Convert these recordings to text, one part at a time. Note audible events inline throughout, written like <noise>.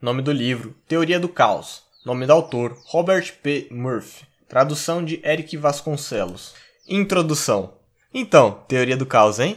Nome do livro: Teoria do Caos. Nome do autor: Robert P. Murphy. Tradução de Eric Vasconcelos. Introdução. Então, Teoria do Caos, hein?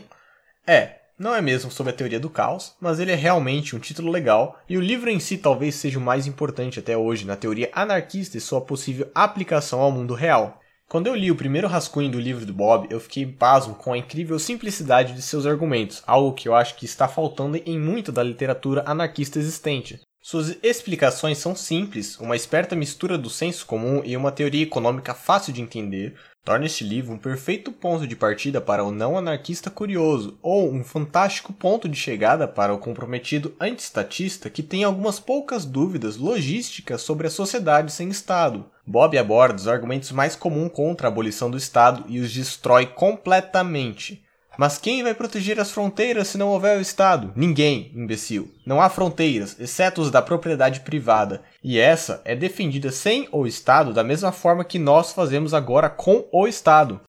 É, não é mesmo sobre a teoria do caos, mas ele é realmente um título legal e o livro em si talvez seja o mais importante até hoje na teoria anarquista e sua possível aplicação ao mundo real. Quando eu li o primeiro rascunho do livro do Bob, eu fiquei pasmo com a incrível simplicidade de seus argumentos, algo que eu acho que está faltando em muita da literatura anarquista existente. Suas explicações são simples, uma esperta mistura do senso comum e uma teoria econômica fácil de entender, torna este livro um perfeito ponto de partida para o não anarquista curioso, ou um fantástico ponto de chegada para o comprometido antiestatista que tem algumas poucas dúvidas logísticas sobre a sociedade sem Estado. Bob aborda os argumentos mais comuns contra a abolição do Estado e os destrói completamente. Mas quem vai proteger as fronteiras se não houver o Estado? Ninguém, imbecil. Não há fronteiras, exceto os da propriedade privada. E essa é defendida sem o Estado da mesma forma que nós fazemos agora com o Estado.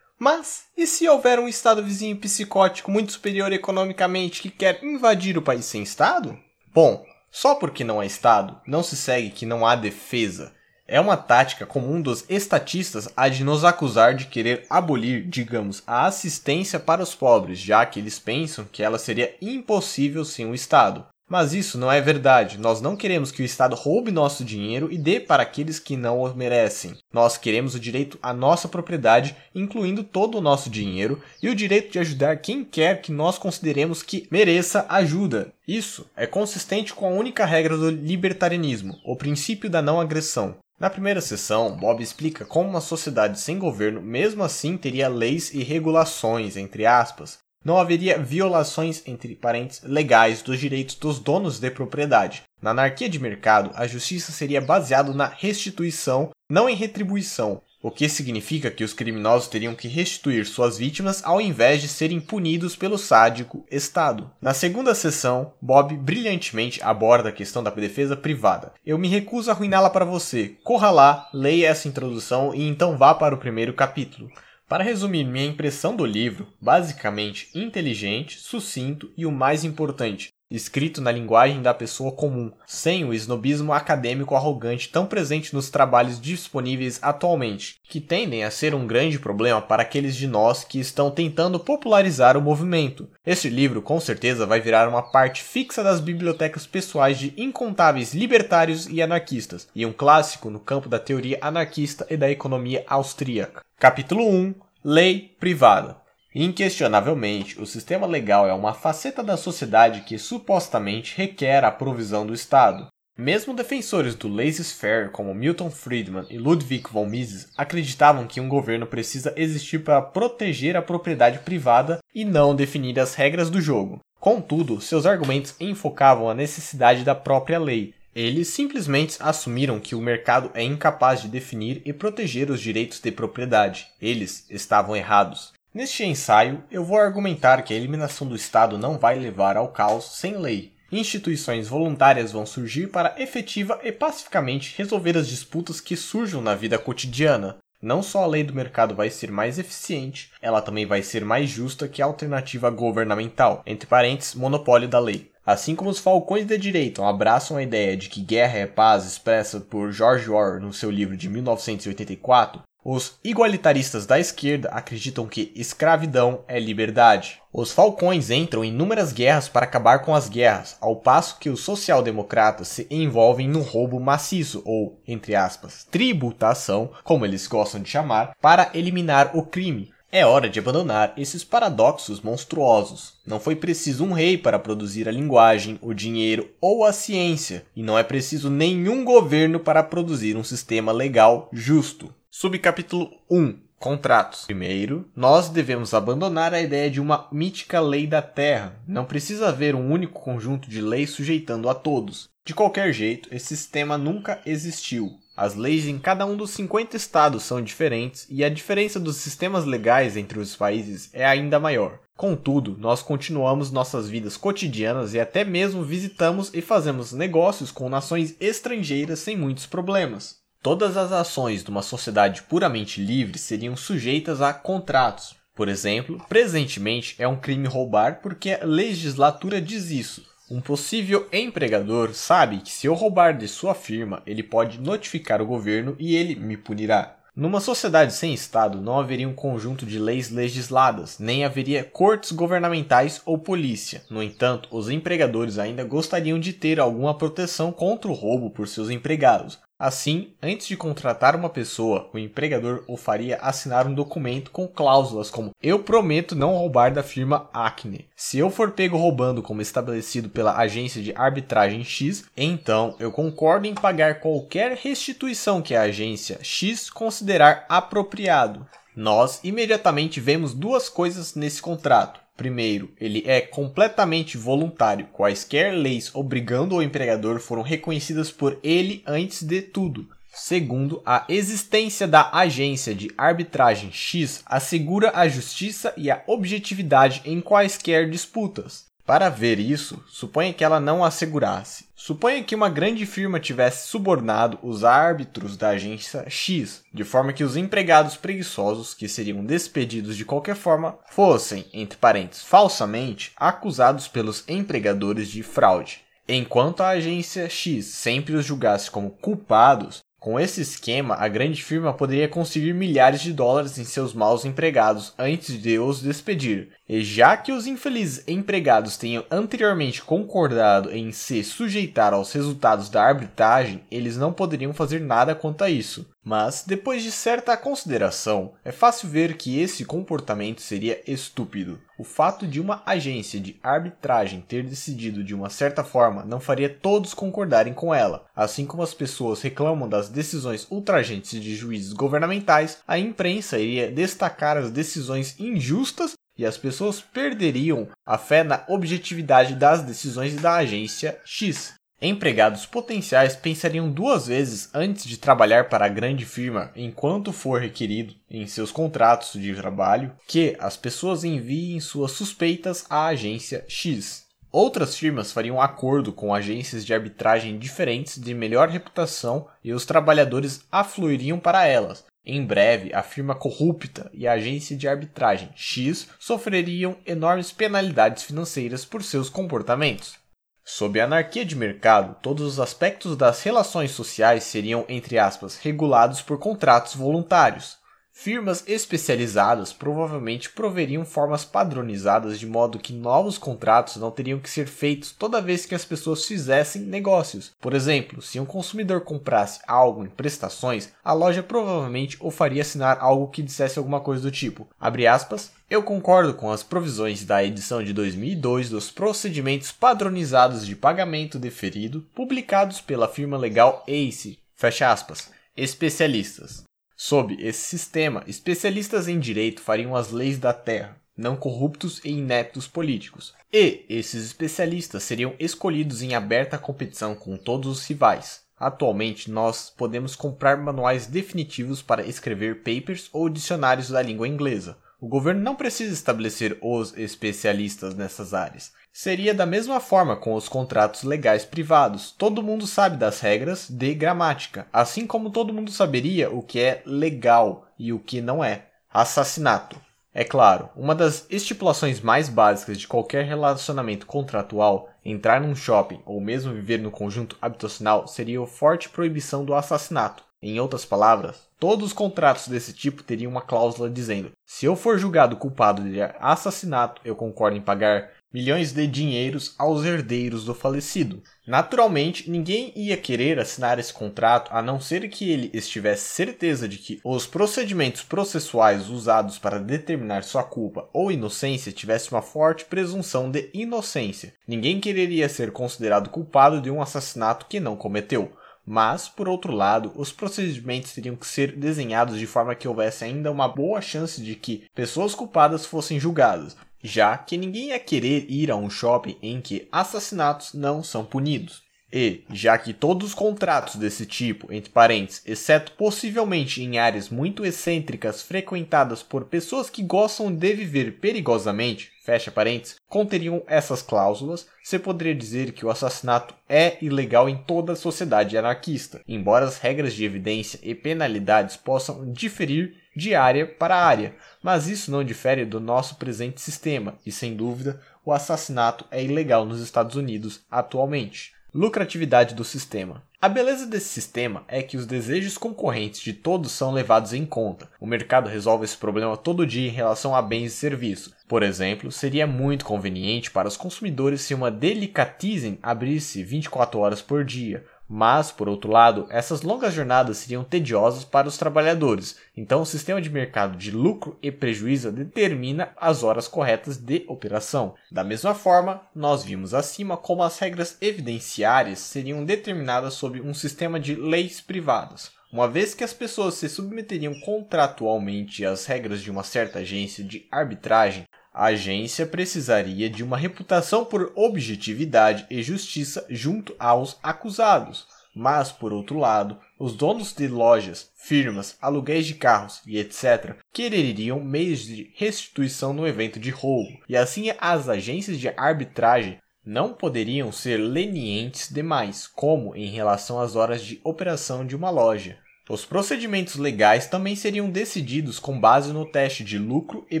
Mas e se houver um Estado vizinho psicótico muito superior economicamente que quer invadir o país sem Estado? Bom, só porque não há Estado, não se segue que não há defesa. É uma tática comum dos estatistas a de nos acusar de querer abolir, digamos, a assistência para os pobres, já que eles pensam que ela seria impossível sem o Estado. Mas isso não é verdade. Nós não queremos que o Estado roube nosso dinheiro e dê para aqueles que não o merecem. Nós queremos o direito à nossa propriedade, incluindo todo o nosso dinheiro, e o direito de ajudar quem quer que nós consideremos que mereça ajuda. Isso é consistente com a única regra do libertarianismo, o princípio da não agressão. Na primeira sessão, Bob explica como uma sociedade sem governo mesmo assim teria leis e regulações, entre aspas. Não haveria violações entre parentes legais dos direitos dos donos de propriedade. Na anarquia de mercado, a justiça seria baseada na restituição, não em retribuição, o que significa que os criminosos teriam que restituir suas vítimas ao invés de serem punidos pelo sádico Estado. Na segunda sessão, Bob brilhantemente aborda a questão da defesa privada. Eu me recuso a arruiná-la para você. Corra lá, leia essa introdução e então vá para o primeiro capítulo. Para resumir minha impressão do livro, basicamente inteligente, sucinto e o mais importante, escrito na linguagem da pessoa comum, sem o snobismo acadêmico arrogante tão presente nos trabalhos disponíveis atualmente, que tendem a ser um grande problema para aqueles de nós que estão tentando popularizar o movimento. Este livro com certeza vai virar uma parte fixa das bibliotecas pessoais de incontáveis libertários e anarquistas, e um clássico no campo da teoria anarquista e da economia austríaca. Capítulo 1 Lei Privada Inquestionavelmente, o sistema legal é uma faceta da sociedade que supostamente requer a provisão do Estado. Mesmo defensores do laissez-faire, como Milton Friedman e Ludwig von Mises, acreditavam que um governo precisa existir para proteger a propriedade privada e não definir as regras do jogo. Contudo, seus argumentos enfocavam a necessidade da própria lei. Eles simplesmente assumiram que o mercado é incapaz de definir e proteger os direitos de propriedade. Eles estavam errados. Neste ensaio, eu vou argumentar que a eliminação do Estado não vai levar ao caos sem lei. Instituições voluntárias vão surgir para efetiva e pacificamente resolver as disputas que surjam na vida cotidiana. Não só a lei do mercado vai ser mais eficiente, ela também vai ser mais justa que a alternativa governamental, entre parênteses, monopólio da lei. Assim como os falcões da direita abraçam a ideia de que guerra é paz expressa por George Orwell no seu livro de 1984, os igualitaristas da esquerda acreditam que escravidão é liberdade. Os falcões entram em inúmeras guerras para acabar com as guerras, ao passo que os social-democratas se envolvem no roubo maciço, ou, entre aspas, tributação, como eles gostam de chamar, para eliminar o crime. É hora de abandonar esses paradoxos monstruosos. Não foi preciso um rei para produzir a linguagem, o dinheiro ou a ciência, e não é preciso nenhum governo para produzir um sistema legal justo. Subcapítulo 1 Contratos. Primeiro, nós devemos abandonar a ideia de uma mítica lei da terra. Não precisa haver um único conjunto de leis sujeitando a todos. De qualquer jeito, esse sistema nunca existiu. As leis em cada um dos 50 estados são diferentes e a diferença dos sistemas legais entre os países é ainda maior. Contudo, nós continuamos nossas vidas cotidianas e até mesmo visitamos e fazemos negócios com nações estrangeiras sem muitos problemas. Todas as ações de uma sociedade puramente livre seriam sujeitas a contratos. Por exemplo, presentemente é um crime roubar porque a legislatura diz isso. Um possível empregador sabe que se eu roubar de sua firma, ele pode notificar o governo e ele me punirá. Numa sociedade sem Estado, não haveria um conjunto de leis legisladas, nem haveria cortes governamentais ou polícia. No entanto, os empregadores ainda gostariam de ter alguma proteção contra o roubo por seus empregados. Assim, antes de contratar uma pessoa, o empregador o faria assinar um documento com cláusulas como Eu prometo não roubar da firma Acne. Se eu for pego roubando como estabelecido pela agência de arbitragem X, então eu concordo em pagar qualquer restituição que a agência X considerar apropriado. Nós imediatamente vemos duas coisas nesse contrato. Primeiro, ele é completamente voluntário. Quaisquer leis obrigando o empregador foram reconhecidas por ele antes de tudo. Segundo, a existência da agência de arbitragem X assegura a justiça e a objetividade em quaisquer disputas. Para ver isso, suponha que ela não assegurasse. Suponha que uma grande firma tivesse subornado os árbitros da agência X, de forma que os empregados preguiçosos, que seriam despedidos de qualquer forma, fossem, entre parênteses, falsamente acusados pelos empregadores de fraude. Enquanto a agência X sempre os julgasse como culpados, com esse esquema, a grande firma poderia conseguir milhares de dólares em seus maus empregados antes de os despedir. Já que os infelizes empregados tenham anteriormente concordado em se sujeitar aos resultados da arbitragem, eles não poderiam fazer nada quanto a isso. Mas, depois de certa consideração, é fácil ver que esse comportamento seria estúpido. O fato de uma agência de arbitragem ter decidido de uma certa forma não faria todos concordarem com ela. Assim como as pessoas reclamam das decisões ultrajantes de juízes governamentais, a imprensa iria destacar as decisões injustas e as pessoas perderiam a fé na objetividade das decisões da agência X. Empregados potenciais pensariam duas vezes antes de trabalhar para a grande firma enquanto for requerido em seus contratos de trabalho que as pessoas enviem suas suspeitas à agência X. Outras firmas fariam acordo com agências de arbitragem diferentes de melhor reputação e os trabalhadores afluiriam para elas. Em breve, a firma corrupta e a agência de arbitragem X sofreriam enormes penalidades financeiras por seus comportamentos. Sob a anarquia de mercado, todos os aspectos das relações sociais seriam, entre aspas, regulados por contratos voluntários. Firmas especializadas provavelmente proveriam formas padronizadas de modo que novos contratos não teriam que ser feitos toda vez que as pessoas fizessem negócios. Por exemplo, se um consumidor comprasse algo em prestações, a loja provavelmente o faria assinar algo que dissesse alguma coisa do tipo: aspas, eu concordo com as provisões da edição de 2002 dos procedimentos padronizados de pagamento deferido publicados pela firma legal ACE. Fecha aspas. Especialistas. Sob esse sistema, especialistas em direito fariam as leis da terra, não corruptos e ineptos políticos. E esses especialistas seriam escolhidos em aberta competição com todos os rivais. Atualmente, nós podemos comprar manuais definitivos para escrever papers ou dicionários da língua inglesa. O governo não precisa estabelecer os especialistas nessas áreas. Seria da mesma forma com os contratos legais privados. Todo mundo sabe das regras de gramática, assim como todo mundo saberia o que é legal e o que não é. Assassinato. É claro, uma das estipulações mais básicas de qualquer relacionamento contratual, entrar num shopping ou mesmo viver no conjunto habitacional, seria a forte proibição do assassinato. Em outras palavras, todos os contratos desse tipo teriam uma cláusula dizendo: se eu for julgado culpado de assassinato, eu concordo em pagar milhões de dinheiros aos herdeiros do falecido. Naturalmente, ninguém ia querer assinar esse contrato a não ser que ele estivesse certeza de que os procedimentos processuais usados para determinar sua culpa ou inocência tivessem uma forte presunção de inocência. Ninguém quereria ser considerado culpado de um assassinato que não cometeu. Mas, por outro lado, os procedimentos teriam que ser desenhados de forma que houvesse ainda uma boa chance de que pessoas culpadas fossem julgadas, já que ninguém ia querer ir a um shopping em que assassinatos não são punidos. E, já que todos os contratos desse tipo, entre parênteses, exceto possivelmente em áreas muito excêntricas frequentadas por pessoas que gostam de viver perigosamente, fecha parênteses, conteriam essas cláusulas, você poderia dizer que o assassinato é ilegal em toda a sociedade anarquista, embora as regras de evidência e penalidades possam diferir de área para área, mas isso não difere do nosso presente sistema e, sem dúvida, o assassinato é ilegal nos Estados Unidos atualmente. Lucratividade do sistema. A beleza desse sistema é que os desejos concorrentes de todos são levados em conta. O mercado resolve esse problema todo dia em relação a bens e serviços. Por exemplo, seria muito conveniente para os consumidores se uma delicatessen abrisse 24 horas por dia, mas, por outro lado, essas longas jornadas seriam tediosas para os trabalhadores, então o sistema de mercado de lucro e prejuízo determina as horas corretas de operação. Da mesma forma, nós vimos acima como as regras evidenciárias seriam determinadas sob um sistema de leis privadas. Uma vez que as pessoas se submeteriam contratualmente às regras de uma certa agência de arbitragem, a agência precisaria de uma reputação por objetividade e justiça junto aos acusados. Mas, por outro lado, os donos de lojas, firmas, aluguéis de carros e etc. quereriam meios de restituição no evento de roubo, e assim as agências de arbitragem não poderiam ser lenientes demais, como em relação às horas de operação de uma loja. Os procedimentos legais também seriam decididos com base no teste de lucro e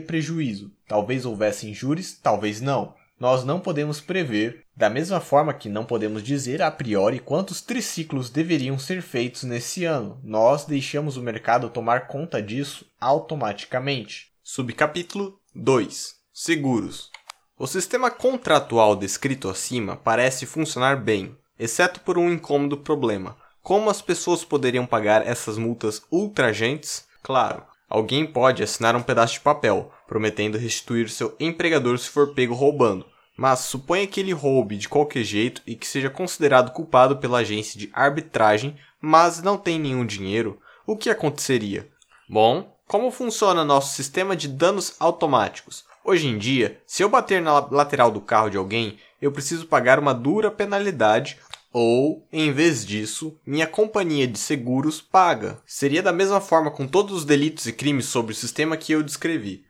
prejuízo. Talvez houvesse injúrias, talvez não. Nós não podemos prever, da mesma forma que não podemos dizer a priori quantos triciclos deveriam ser feitos nesse ano. Nós deixamos o mercado tomar conta disso automaticamente. Subcapítulo 2 Seguros O sistema contratual descrito acima parece funcionar bem, exceto por um incômodo problema como as pessoas poderiam pagar essas multas ultragentes? Claro, alguém pode assinar um pedaço de papel, prometendo restituir seu empregador se for pego roubando. Mas suponha que ele roube de qualquer jeito e que seja considerado culpado pela agência de arbitragem, mas não tem nenhum dinheiro, o que aconteceria? Bom, como funciona nosso sistema de danos automáticos? Hoje em dia, se eu bater na lateral do carro de alguém, eu preciso pagar uma dura penalidade ou, em vez disso, minha companhia de seguros paga. Seria da mesma forma com todos os delitos e crimes sobre o sistema que eu descrevi.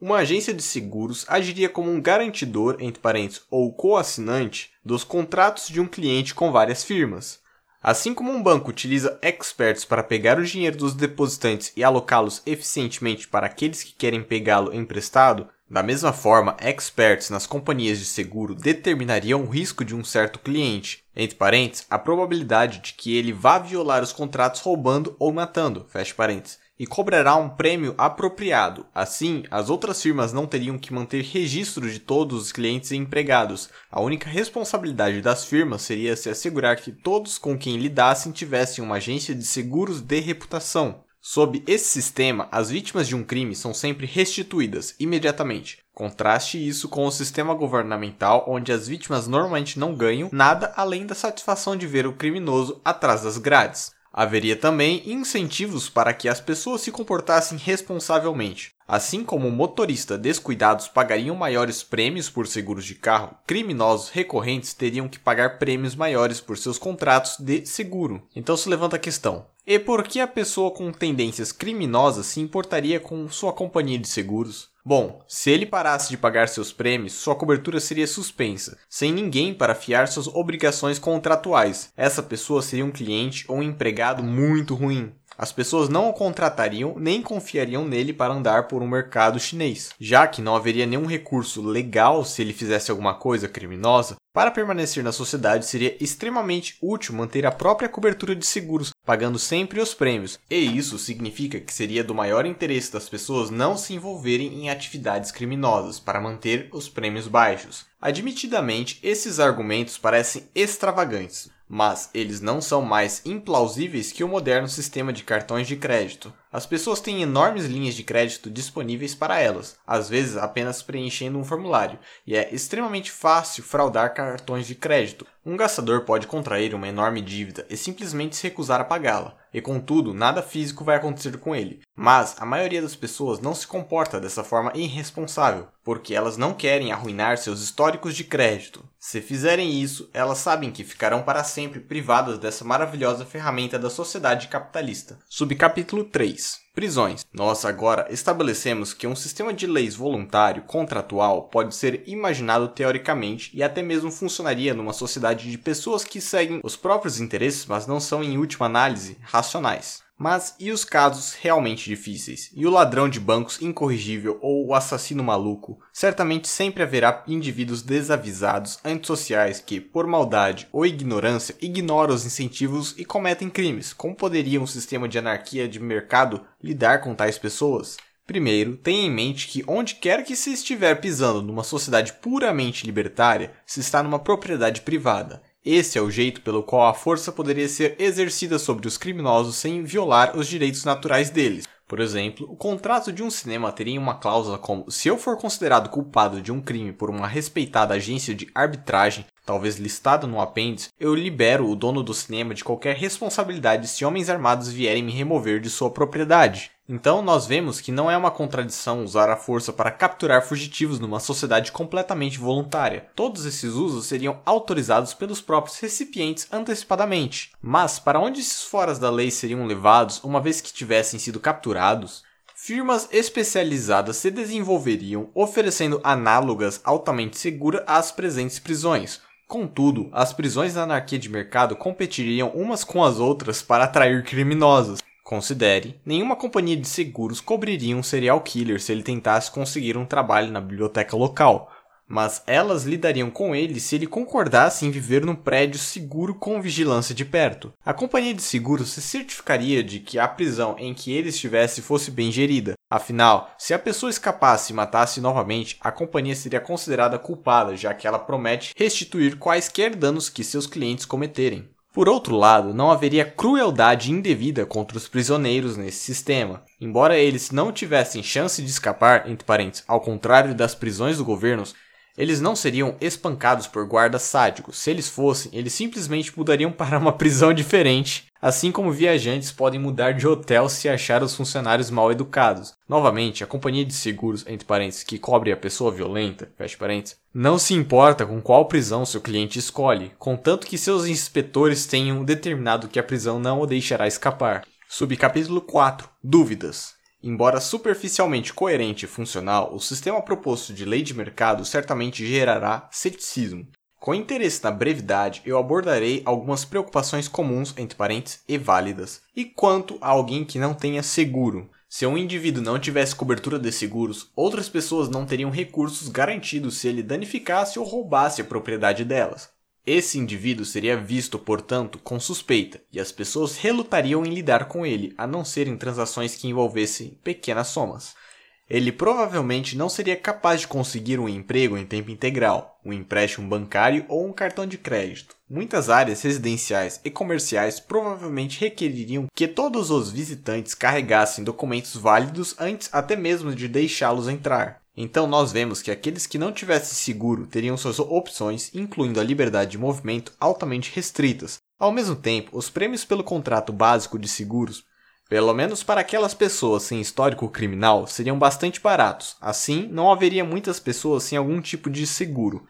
Uma agência de seguros agiria como um garantidor, entre parênteses, ou coassinante, dos contratos de um cliente com várias firmas. Assim como um banco utiliza experts para pegar o dinheiro dos depositantes e alocá-los eficientemente para aqueles que querem pegá-lo emprestado, da mesma forma, experts nas companhias de seguro determinariam o risco de um certo cliente, entre parênteses, a probabilidade de que ele vá violar os contratos roubando ou matando, fecha parênteses, e cobrará um prêmio apropriado. Assim, as outras firmas não teriam que manter registro de todos os clientes e empregados. A única responsabilidade das firmas seria se assegurar que todos com quem lidassem tivessem uma agência de seguros de reputação. Sob esse sistema, as vítimas de um crime são sempre restituídas imediatamente. Contraste isso com o sistema governamental, onde as vítimas normalmente não ganham nada além da satisfação de ver o criminoso atrás das grades. Haveria também incentivos para que as pessoas se comportassem responsavelmente. Assim como motoristas descuidados pagariam maiores prêmios por seguros de carro, criminosos recorrentes teriam que pagar prêmios maiores por seus contratos de seguro. Então se levanta a questão: e por que a pessoa com tendências criminosas se importaria com sua companhia de seguros? Bom, se ele parasse de pagar seus prêmios, sua cobertura seria suspensa, sem ninguém para fiar suas obrigações contratuais. Essa pessoa seria um cliente ou um empregado muito ruim. As pessoas não o contratariam nem confiariam nele para andar por um mercado chinês, já que não haveria nenhum recurso legal se ele fizesse alguma coisa criminosa. Para permanecer na sociedade, seria extremamente útil manter a própria cobertura de seguros, pagando sempre os prêmios, e isso significa que seria do maior interesse das pessoas não se envolverem em atividades criminosas para manter os prêmios baixos. Admitidamente, esses argumentos parecem extravagantes, mas eles não são mais implausíveis que o moderno sistema de cartões de crédito. As pessoas têm enormes linhas de crédito disponíveis para elas, às vezes apenas preenchendo um formulário, e é extremamente fácil fraudar cartões de crédito. Um gastador pode contrair uma enorme dívida e simplesmente se recusar a pagá-la, e contudo, nada físico vai acontecer com ele. Mas a maioria das pessoas não se comporta dessa forma irresponsável, porque elas não querem arruinar seus históricos de crédito. Se fizerem isso, elas sabem que ficarão para sempre privadas dessa maravilhosa ferramenta da sociedade capitalista. Subcapítulo 3 Prisões. Nós agora estabelecemos que um sistema de leis voluntário contratual pode ser imaginado teoricamente e até mesmo funcionaria numa sociedade de pessoas que seguem os próprios interesses, mas não são, em última análise, racionais. Mas e os casos realmente difíceis? E o ladrão de bancos incorrigível ou o assassino maluco? Certamente sempre haverá indivíduos desavisados, antissociais que, por maldade ou ignorância, ignoram os incentivos e cometem crimes. Como poderia um sistema de anarquia de mercado lidar com tais pessoas? Primeiro, tenha em mente que onde quer que se estiver pisando numa sociedade puramente libertária, se está numa propriedade privada. Esse é o jeito pelo qual a força poderia ser exercida sobre os criminosos sem violar os direitos naturais deles. Por exemplo, o contrato de um cinema teria uma cláusula como: se eu for considerado culpado de um crime por uma respeitada agência de arbitragem, talvez listada no apêndice, eu libero o dono do cinema de qualquer responsabilidade se homens armados vierem me remover de sua propriedade. Então, nós vemos que não é uma contradição usar a força para capturar fugitivos numa sociedade completamente voluntária. Todos esses usos seriam autorizados pelos próprios recipientes antecipadamente. Mas, para onde esses foras da lei seriam levados uma vez que tivessem sido capturados? Firmas especializadas se desenvolveriam, oferecendo análogas altamente seguras às presentes prisões. Contudo, as prisões da anarquia de mercado competiriam umas com as outras para atrair criminosos. Considere, nenhuma companhia de seguros cobriria um serial killer se ele tentasse conseguir um trabalho na biblioteca local, mas elas lidariam com ele se ele concordasse em viver num prédio seguro com vigilância de perto. A companhia de seguros se certificaria de que a prisão em que ele estivesse fosse bem gerida. Afinal, se a pessoa escapasse e matasse novamente, a companhia seria considerada culpada, já que ela promete restituir quaisquer danos que seus clientes cometerem. Por outro lado, não haveria crueldade indevida contra os prisioneiros nesse sistema. Embora eles não tivessem chance de escapar, entre parênteses, ao contrário das prisões do governo, eles não seriam espancados por guardas sádicos. Se eles fossem, eles simplesmente mudariam para uma prisão diferente, assim como viajantes podem mudar de hotel se achar os funcionários mal educados. Novamente, a companhia de seguros, entre parênteses, que cobre a pessoa violenta, fecha parênteses, não se importa com qual prisão seu cliente escolhe, contanto que seus inspetores tenham determinado que a prisão não o deixará escapar. Subcapítulo 4 Dúvidas Embora superficialmente coerente e funcional, o sistema proposto de lei de mercado certamente gerará ceticismo. Com interesse na brevidade, eu abordarei algumas preocupações comuns, entre parênteses, e válidas. E quanto a alguém que não tenha seguro? Se um indivíduo não tivesse cobertura de seguros, outras pessoas não teriam recursos garantidos se ele danificasse ou roubasse a propriedade delas. Esse indivíduo seria visto, portanto, com suspeita, e as pessoas relutariam em lidar com ele, a não ser em transações que envolvessem pequenas somas. Ele provavelmente não seria capaz de conseguir um emprego em tempo integral, um empréstimo bancário ou um cartão de crédito. Muitas áreas residenciais e comerciais provavelmente requeririam que todos os visitantes carregassem documentos válidos antes até mesmo de deixá-los entrar. Então nós vemos que aqueles que não tivessem seguro teriam suas opções, incluindo a liberdade de movimento, altamente restritas. Ao mesmo tempo, os prêmios pelo contrato básico de seguros, pelo menos para aquelas pessoas sem histórico criminal, seriam bastante baratos. Assim, não haveria muitas pessoas sem algum tipo de seguro.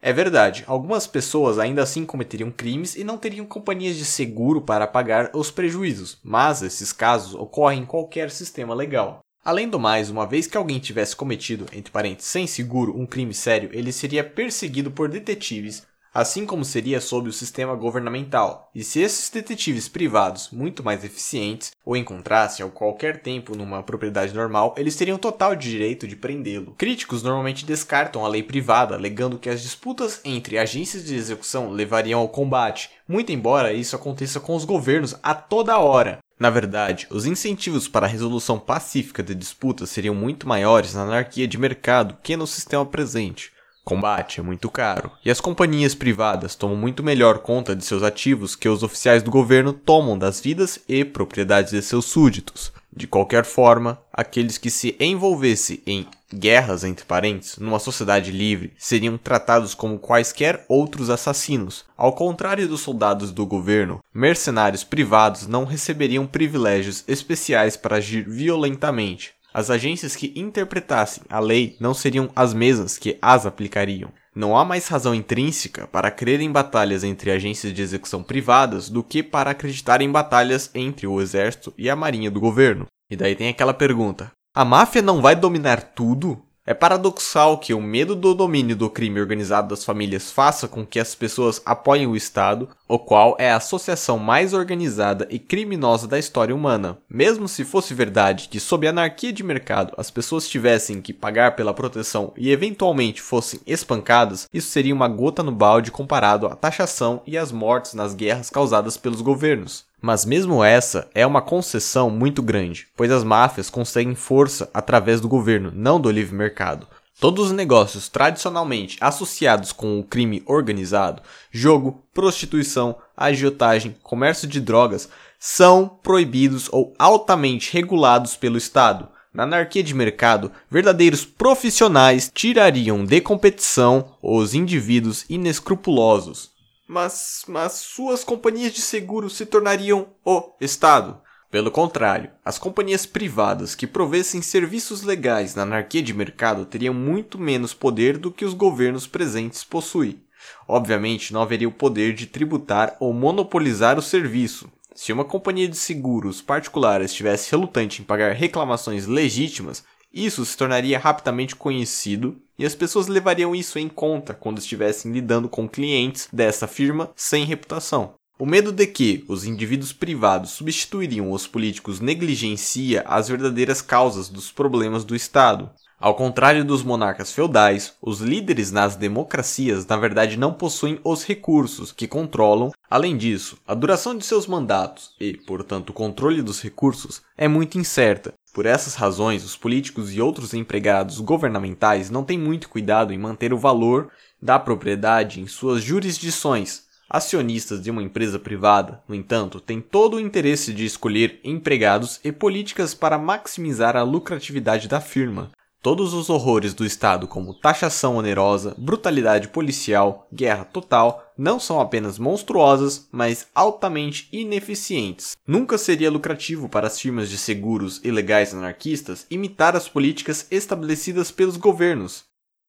É verdade, algumas pessoas ainda assim cometeriam crimes e não teriam companhias de seguro para pagar os prejuízos, mas esses casos ocorrem em qualquer sistema legal. Além do mais, uma vez que alguém tivesse cometido, entre parênteses, sem seguro, um crime sério, ele seria perseguido por detetives, assim como seria sob o sistema governamental. E se esses detetives privados, muito mais eficientes, o encontrassem a qualquer tempo numa propriedade normal, eles teriam total direito de prendê-lo. Críticos normalmente descartam a lei privada, alegando que as disputas entre agências de execução levariam ao combate, muito embora isso aconteça com os governos a toda hora. Na verdade, os incentivos para a resolução pacífica de disputas seriam muito maiores na anarquia de mercado que no sistema presente. Combate é muito caro, e as companhias privadas tomam muito melhor conta de seus ativos que os oficiais do governo tomam das vidas e propriedades de seus súditos. De qualquer forma, aqueles que se envolvessem em guerras entre parentes numa sociedade livre seriam tratados como quaisquer outros assassinos. Ao contrário dos soldados do governo, mercenários privados não receberiam privilégios especiais para agir violentamente. As agências que interpretassem a lei não seriam as mesmas que as aplicariam. Não há mais razão intrínseca para crer em batalhas entre agências de execução privadas do que para acreditar em batalhas entre o exército e a marinha do governo. E daí tem aquela pergunta: a máfia não vai dominar tudo? É paradoxal que o medo do domínio do crime organizado das famílias faça com que as pessoas apoiem o Estado, o qual é a associação mais organizada e criminosa da história humana. Mesmo se fosse verdade que, sob a anarquia de mercado, as pessoas tivessem que pagar pela proteção e eventualmente fossem espancadas, isso seria uma gota no balde comparado à taxação e às mortes nas guerras causadas pelos governos. Mas mesmo essa é uma concessão muito grande, pois as máfias conseguem força através do governo, não do livre mercado. Todos os negócios tradicionalmente associados com o crime organizado, jogo, prostituição, agiotagem, comércio de drogas, são proibidos ou altamente regulados pelo Estado. Na anarquia de mercado, verdadeiros profissionais tirariam de competição os indivíduos inescrupulosos mas, mas suas companhias de seguro se tornariam o Estado. Pelo contrário, as companhias privadas que provessem serviços legais na anarquia de mercado teriam muito menos poder do que os governos presentes possuem. Obviamente, não haveria o poder de tributar ou monopolizar o serviço. Se uma companhia de seguros particular estivesse relutante em pagar reclamações legítimas, isso se tornaria rapidamente conhecido e as pessoas levariam isso em conta quando estivessem lidando com clientes dessa firma sem reputação. O medo de que os indivíduos privados substituiriam os políticos negligencia as verdadeiras causas dos problemas do Estado. Ao contrário dos monarcas feudais, os líderes nas democracias na verdade não possuem os recursos que controlam. Além disso, a duração de seus mandatos e, portanto, o controle dos recursos é muito incerta, por essas razões, os políticos e outros empregados governamentais não têm muito cuidado em manter o valor da propriedade em suas jurisdições. Acionistas de uma empresa privada, no entanto, têm todo o interesse de escolher empregados e políticas para maximizar a lucratividade da firma. Todos os horrores do Estado, como taxação onerosa, brutalidade policial, guerra total, não são apenas monstruosas, mas altamente ineficientes. Nunca seria lucrativo para as firmas de seguros ilegais anarquistas imitar as políticas estabelecidas pelos governos.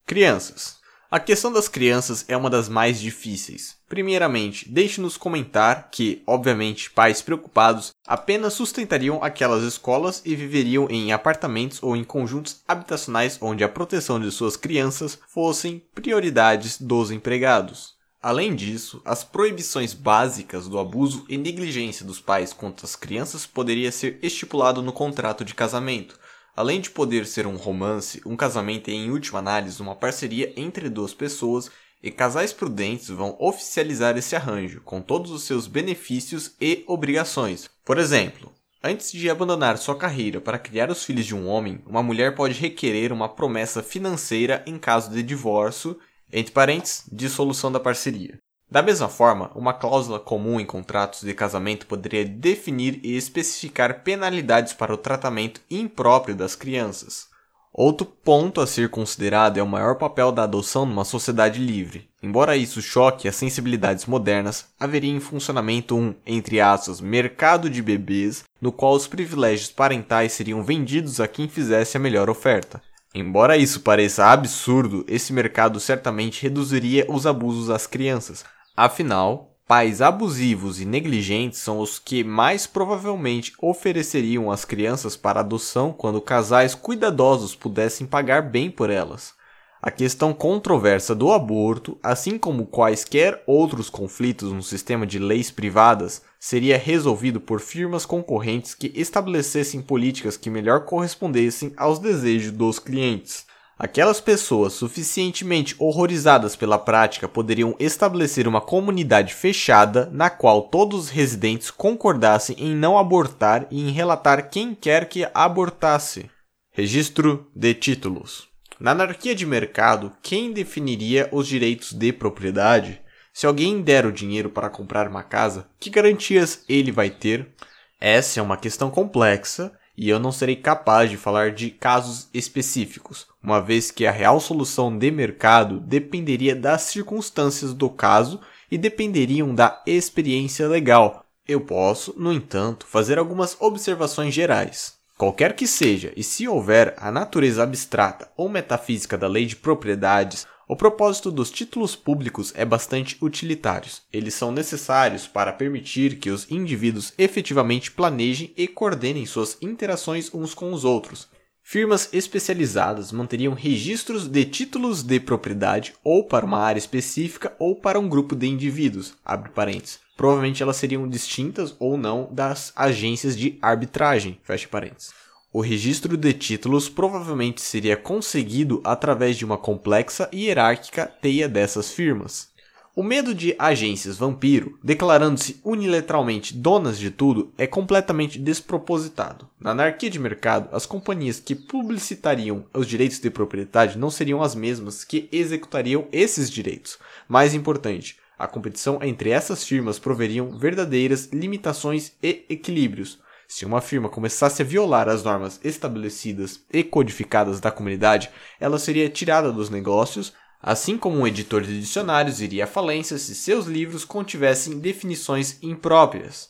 Crianças. A questão das crianças é uma das mais difíceis. Primeiramente, deixe-nos comentar que, obviamente, pais preocupados apenas sustentariam aquelas escolas e viveriam em apartamentos ou em conjuntos habitacionais onde a proteção de suas crianças fossem prioridades dos empregados. Além disso, as proibições básicas do abuso e negligência dos pais contra as crianças poderia ser estipulado no contrato de casamento, Além de poder ser um romance, um casamento é em última análise uma parceria entre duas pessoas e casais prudentes vão oficializar esse arranjo, com todos os seus benefícios e obrigações. Por exemplo, antes de abandonar sua carreira para criar os filhos de um homem, uma mulher pode requerer uma promessa financeira em caso de divórcio, entre parênteses, dissolução da parceria. Da mesma forma, uma cláusula comum em contratos de casamento poderia definir e especificar penalidades para o tratamento impróprio das crianças. Outro ponto a ser considerado é o maior papel da adoção numa sociedade livre. Embora isso choque as sensibilidades modernas, haveria em funcionamento um, entre aspas, mercado de bebês, no qual os privilégios parentais seriam vendidos a quem fizesse a melhor oferta. Embora isso pareça absurdo, esse mercado certamente reduziria os abusos às crianças, Afinal, pais abusivos e negligentes são os que mais provavelmente ofereceriam as crianças para adoção quando casais cuidadosos pudessem pagar bem por elas. A questão controversa do aborto, assim como quaisquer outros conflitos no sistema de leis privadas, seria resolvido por firmas concorrentes que estabelecessem políticas que melhor correspondessem aos desejos dos clientes. Aquelas pessoas suficientemente horrorizadas pela prática poderiam estabelecer uma comunidade fechada na qual todos os residentes concordassem em não abortar e em relatar quem quer que abortasse. Registro de títulos. Na anarquia de mercado, quem definiria os direitos de propriedade? Se alguém der o dinheiro para comprar uma casa, que garantias ele vai ter? Essa é uma questão complexa e eu não serei capaz de falar de casos específicos, uma vez que a real solução de mercado dependeria das circunstâncias do caso e dependeriam da experiência legal. Eu posso, no entanto, fazer algumas observações gerais. Qualquer que seja, e se houver a natureza abstrata ou metafísica da lei de propriedades o propósito dos títulos públicos é bastante utilitário. Eles são necessários para permitir que os indivíduos efetivamente planejem e coordenem suas interações uns com os outros. Firmas especializadas manteriam registros de títulos de propriedade ou para uma área específica ou para um grupo de indivíduos, abre parênteses. Provavelmente elas seriam distintas ou não das agências de arbitragem, fecha parênteses. O registro de títulos provavelmente seria conseguido através de uma complexa e hierárquica teia dessas firmas. O medo de agências vampiro, declarando-se unilateralmente donas de tudo, é completamente despropositado. Na anarquia de mercado, as companhias que publicitariam os direitos de propriedade não seriam as mesmas que executariam esses direitos. Mais importante, a competição entre essas firmas proveriam verdadeiras limitações e equilíbrios, se uma firma começasse a violar as normas estabelecidas e codificadas da comunidade, ela seria tirada dos negócios, assim como um editor de dicionários iria à falência se seus livros contivessem definições impróprias.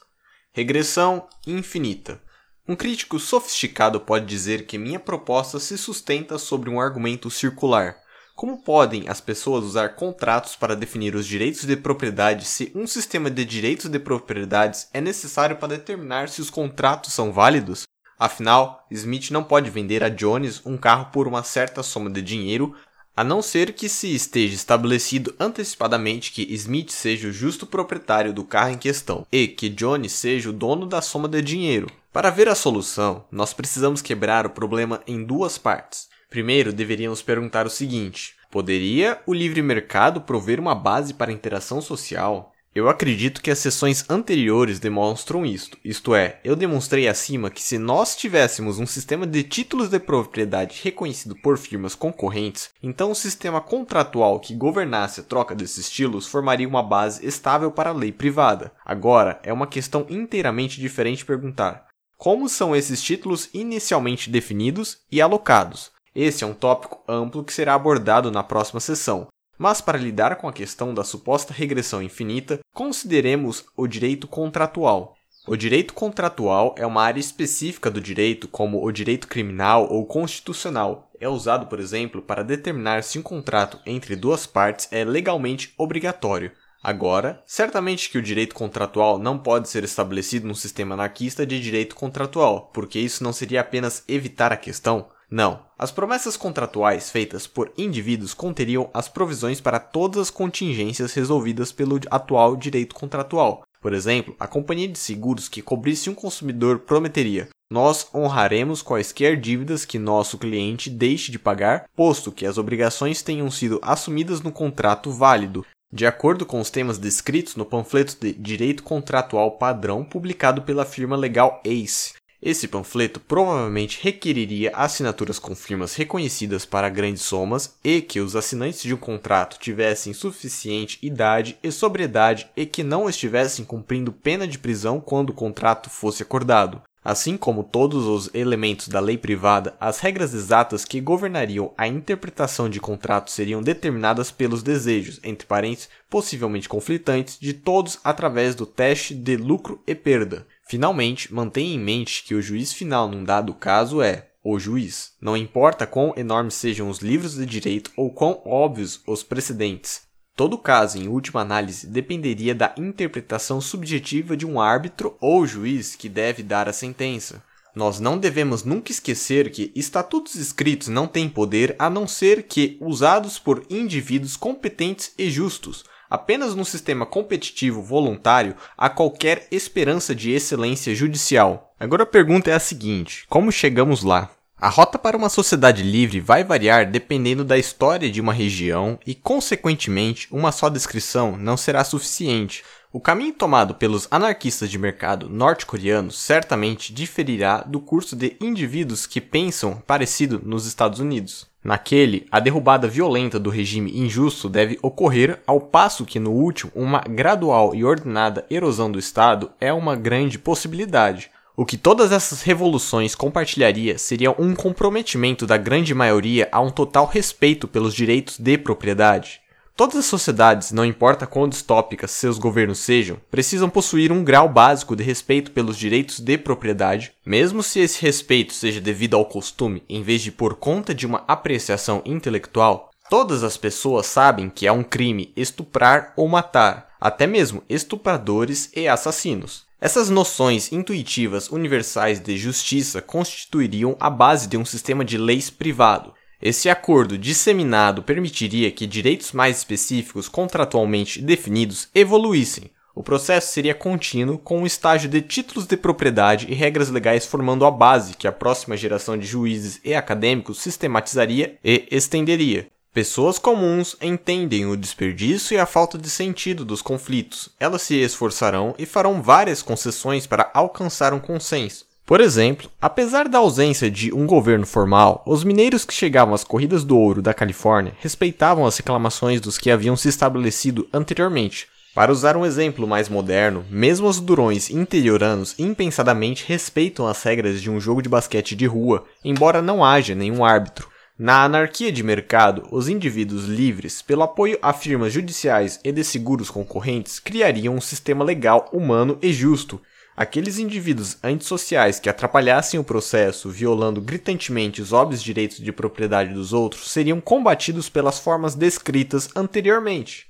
Regressão infinita. Um crítico sofisticado pode dizer que minha proposta se sustenta sobre um argumento circular. Como podem as pessoas usar contratos para definir os direitos de propriedade se um sistema de direitos de propriedades é necessário para determinar se os contratos são válidos? Afinal, Smith não pode vender a Jones um carro por uma certa soma de dinheiro, a não ser que se esteja estabelecido antecipadamente que Smith seja o justo proprietário do carro em questão e que Jones seja o dono da soma de dinheiro. Para ver a solução, nós precisamos quebrar o problema em duas partes. Primeiro, deveríamos perguntar o seguinte: poderia o livre mercado prover uma base para a interação social? Eu acredito que as sessões anteriores demonstram isto. Isto é, eu demonstrei acima que se nós tivéssemos um sistema de títulos de propriedade reconhecido por firmas concorrentes, então o sistema contratual que governasse a troca desses títulos formaria uma base estável para a lei privada. Agora, é uma questão inteiramente diferente perguntar: como são esses títulos inicialmente definidos e alocados? Esse é um tópico amplo que será abordado na próxima sessão. Mas para lidar com a questão da suposta regressão infinita, consideremos o direito contratual. O direito contratual é uma área específica do direito, como o direito criminal ou constitucional. É usado, por exemplo, para determinar se um contrato entre duas partes é legalmente obrigatório. Agora, certamente que o direito contratual não pode ser estabelecido num sistema anarquista de direito contratual, porque isso não seria apenas evitar a questão, não. As promessas contratuais feitas por indivíduos conteriam as provisões para todas as contingências resolvidas pelo atual direito contratual. Por exemplo, a companhia de seguros que cobrisse um consumidor prometeria: Nós honraremos quaisquer dívidas que nosso cliente deixe de pagar, posto que as obrigações tenham sido assumidas no contrato válido, de acordo com os temas descritos no panfleto de Direito Contratual Padrão publicado pela firma legal ACE. Esse panfleto provavelmente requeriria assinaturas com firmas reconhecidas para grandes somas e que os assinantes de um contrato tivessem suficiente idade e sobriedade e que não estivessem cumprindo pena de prisão quando o contrato fosse acordado. Assim como todos os elementos da lei privada, as regras exatas que governariam a interpretação de contratos seriam determinadas pelos desejos, entre parênteses, possivelmente conflitantes, de todos através do teste de lucro e perda. Finalmente, mantenha em mente que o juiz final num dado caso é o juiz. Não importa quão enormes sejam os livros de direito ou quão óbvios os precedentes. Todo caso, em última análise, dependeria da interpretação subjetiva de um árbitro ou juiz que deve dar a sentença. Nós não devemos nunca esquecer que estatutos escritos não têm poder a não ser que usados por indivíduos competentes e justos, Apenas num sistema competitivo voluntário há qualquer esperança de excelência judicial. Agora a pergunta é a seguinte: como chegamos lá? A rota para uma sociedade livre vai variar dependendo da história de uma região e, consequentemente, uma só descrição não será suficiente. O caminho tomado pelos anarquistas de mercado norte-coreanos certamente diferirá do curso de indivíduos que pensam parecido nos Estados Unidos. Naquele, a derrubada violenta do regime injusto deve ocorrer, ao passo que no último, uma gradual e ordenada erosão do Estado é uma grande possibilidade. O que todas essas revoluções compartilharia seria um comprometimento da grande maioria a um total respeito pelos direitos de propriedade. Todas as sociedades, não importa quão distópicas seus governos sejam, precisam possuir um grau básico de respeito pelos direitos de propriedade, mesmo se esse respeito seja devido ao costume em vez de por conta de uma apreciação intelectual. Todas as pessoas sabem que é um crime estuprar ou matar, até mesmo estupradores e assassinos. Essas noções intuitivas universais de justiça constituiriam a base de um sistema de leis privado. Esse acordo disseminado permitiria que direitos mais específicos contratualmente definidos evoluíssem. O processo seria contínuo, com um estágio de títulos de propriedade e regras legais formando a base que a próxima geração de juízes e acadêmicos sistematizaria e estenderia. Pessoas comuns entendem o desperdício e a falta de sentido dos conflitos. Elas se esforçarão e farão várias concessões para alcançar um consenso. Por exemplo, apesar da ausência de um governo formal, os mineiros que chegavam às corridas do ouro da Califórnia respeitavam as reclamações dos que haviam se estabelecido anteriormente. Para usar um exemplo mais moderno, mesmo os durões interioranos impensadamente respeitam as regras de um jogo de basquete de rua, embora não haja nenhum árbitro. Na anarquia de mercado, os indivíduos livres, pelo apoio a firmas judiciais e de seguros concorrentes, criariam um sistema legal, humano e justo. Aqueles indivíduos antissociais que atrapalhassem o processo, violando gritantemente os óbvios direitos de propriedade dos outros, seriam combatidos pelas formas descritas anteriormente.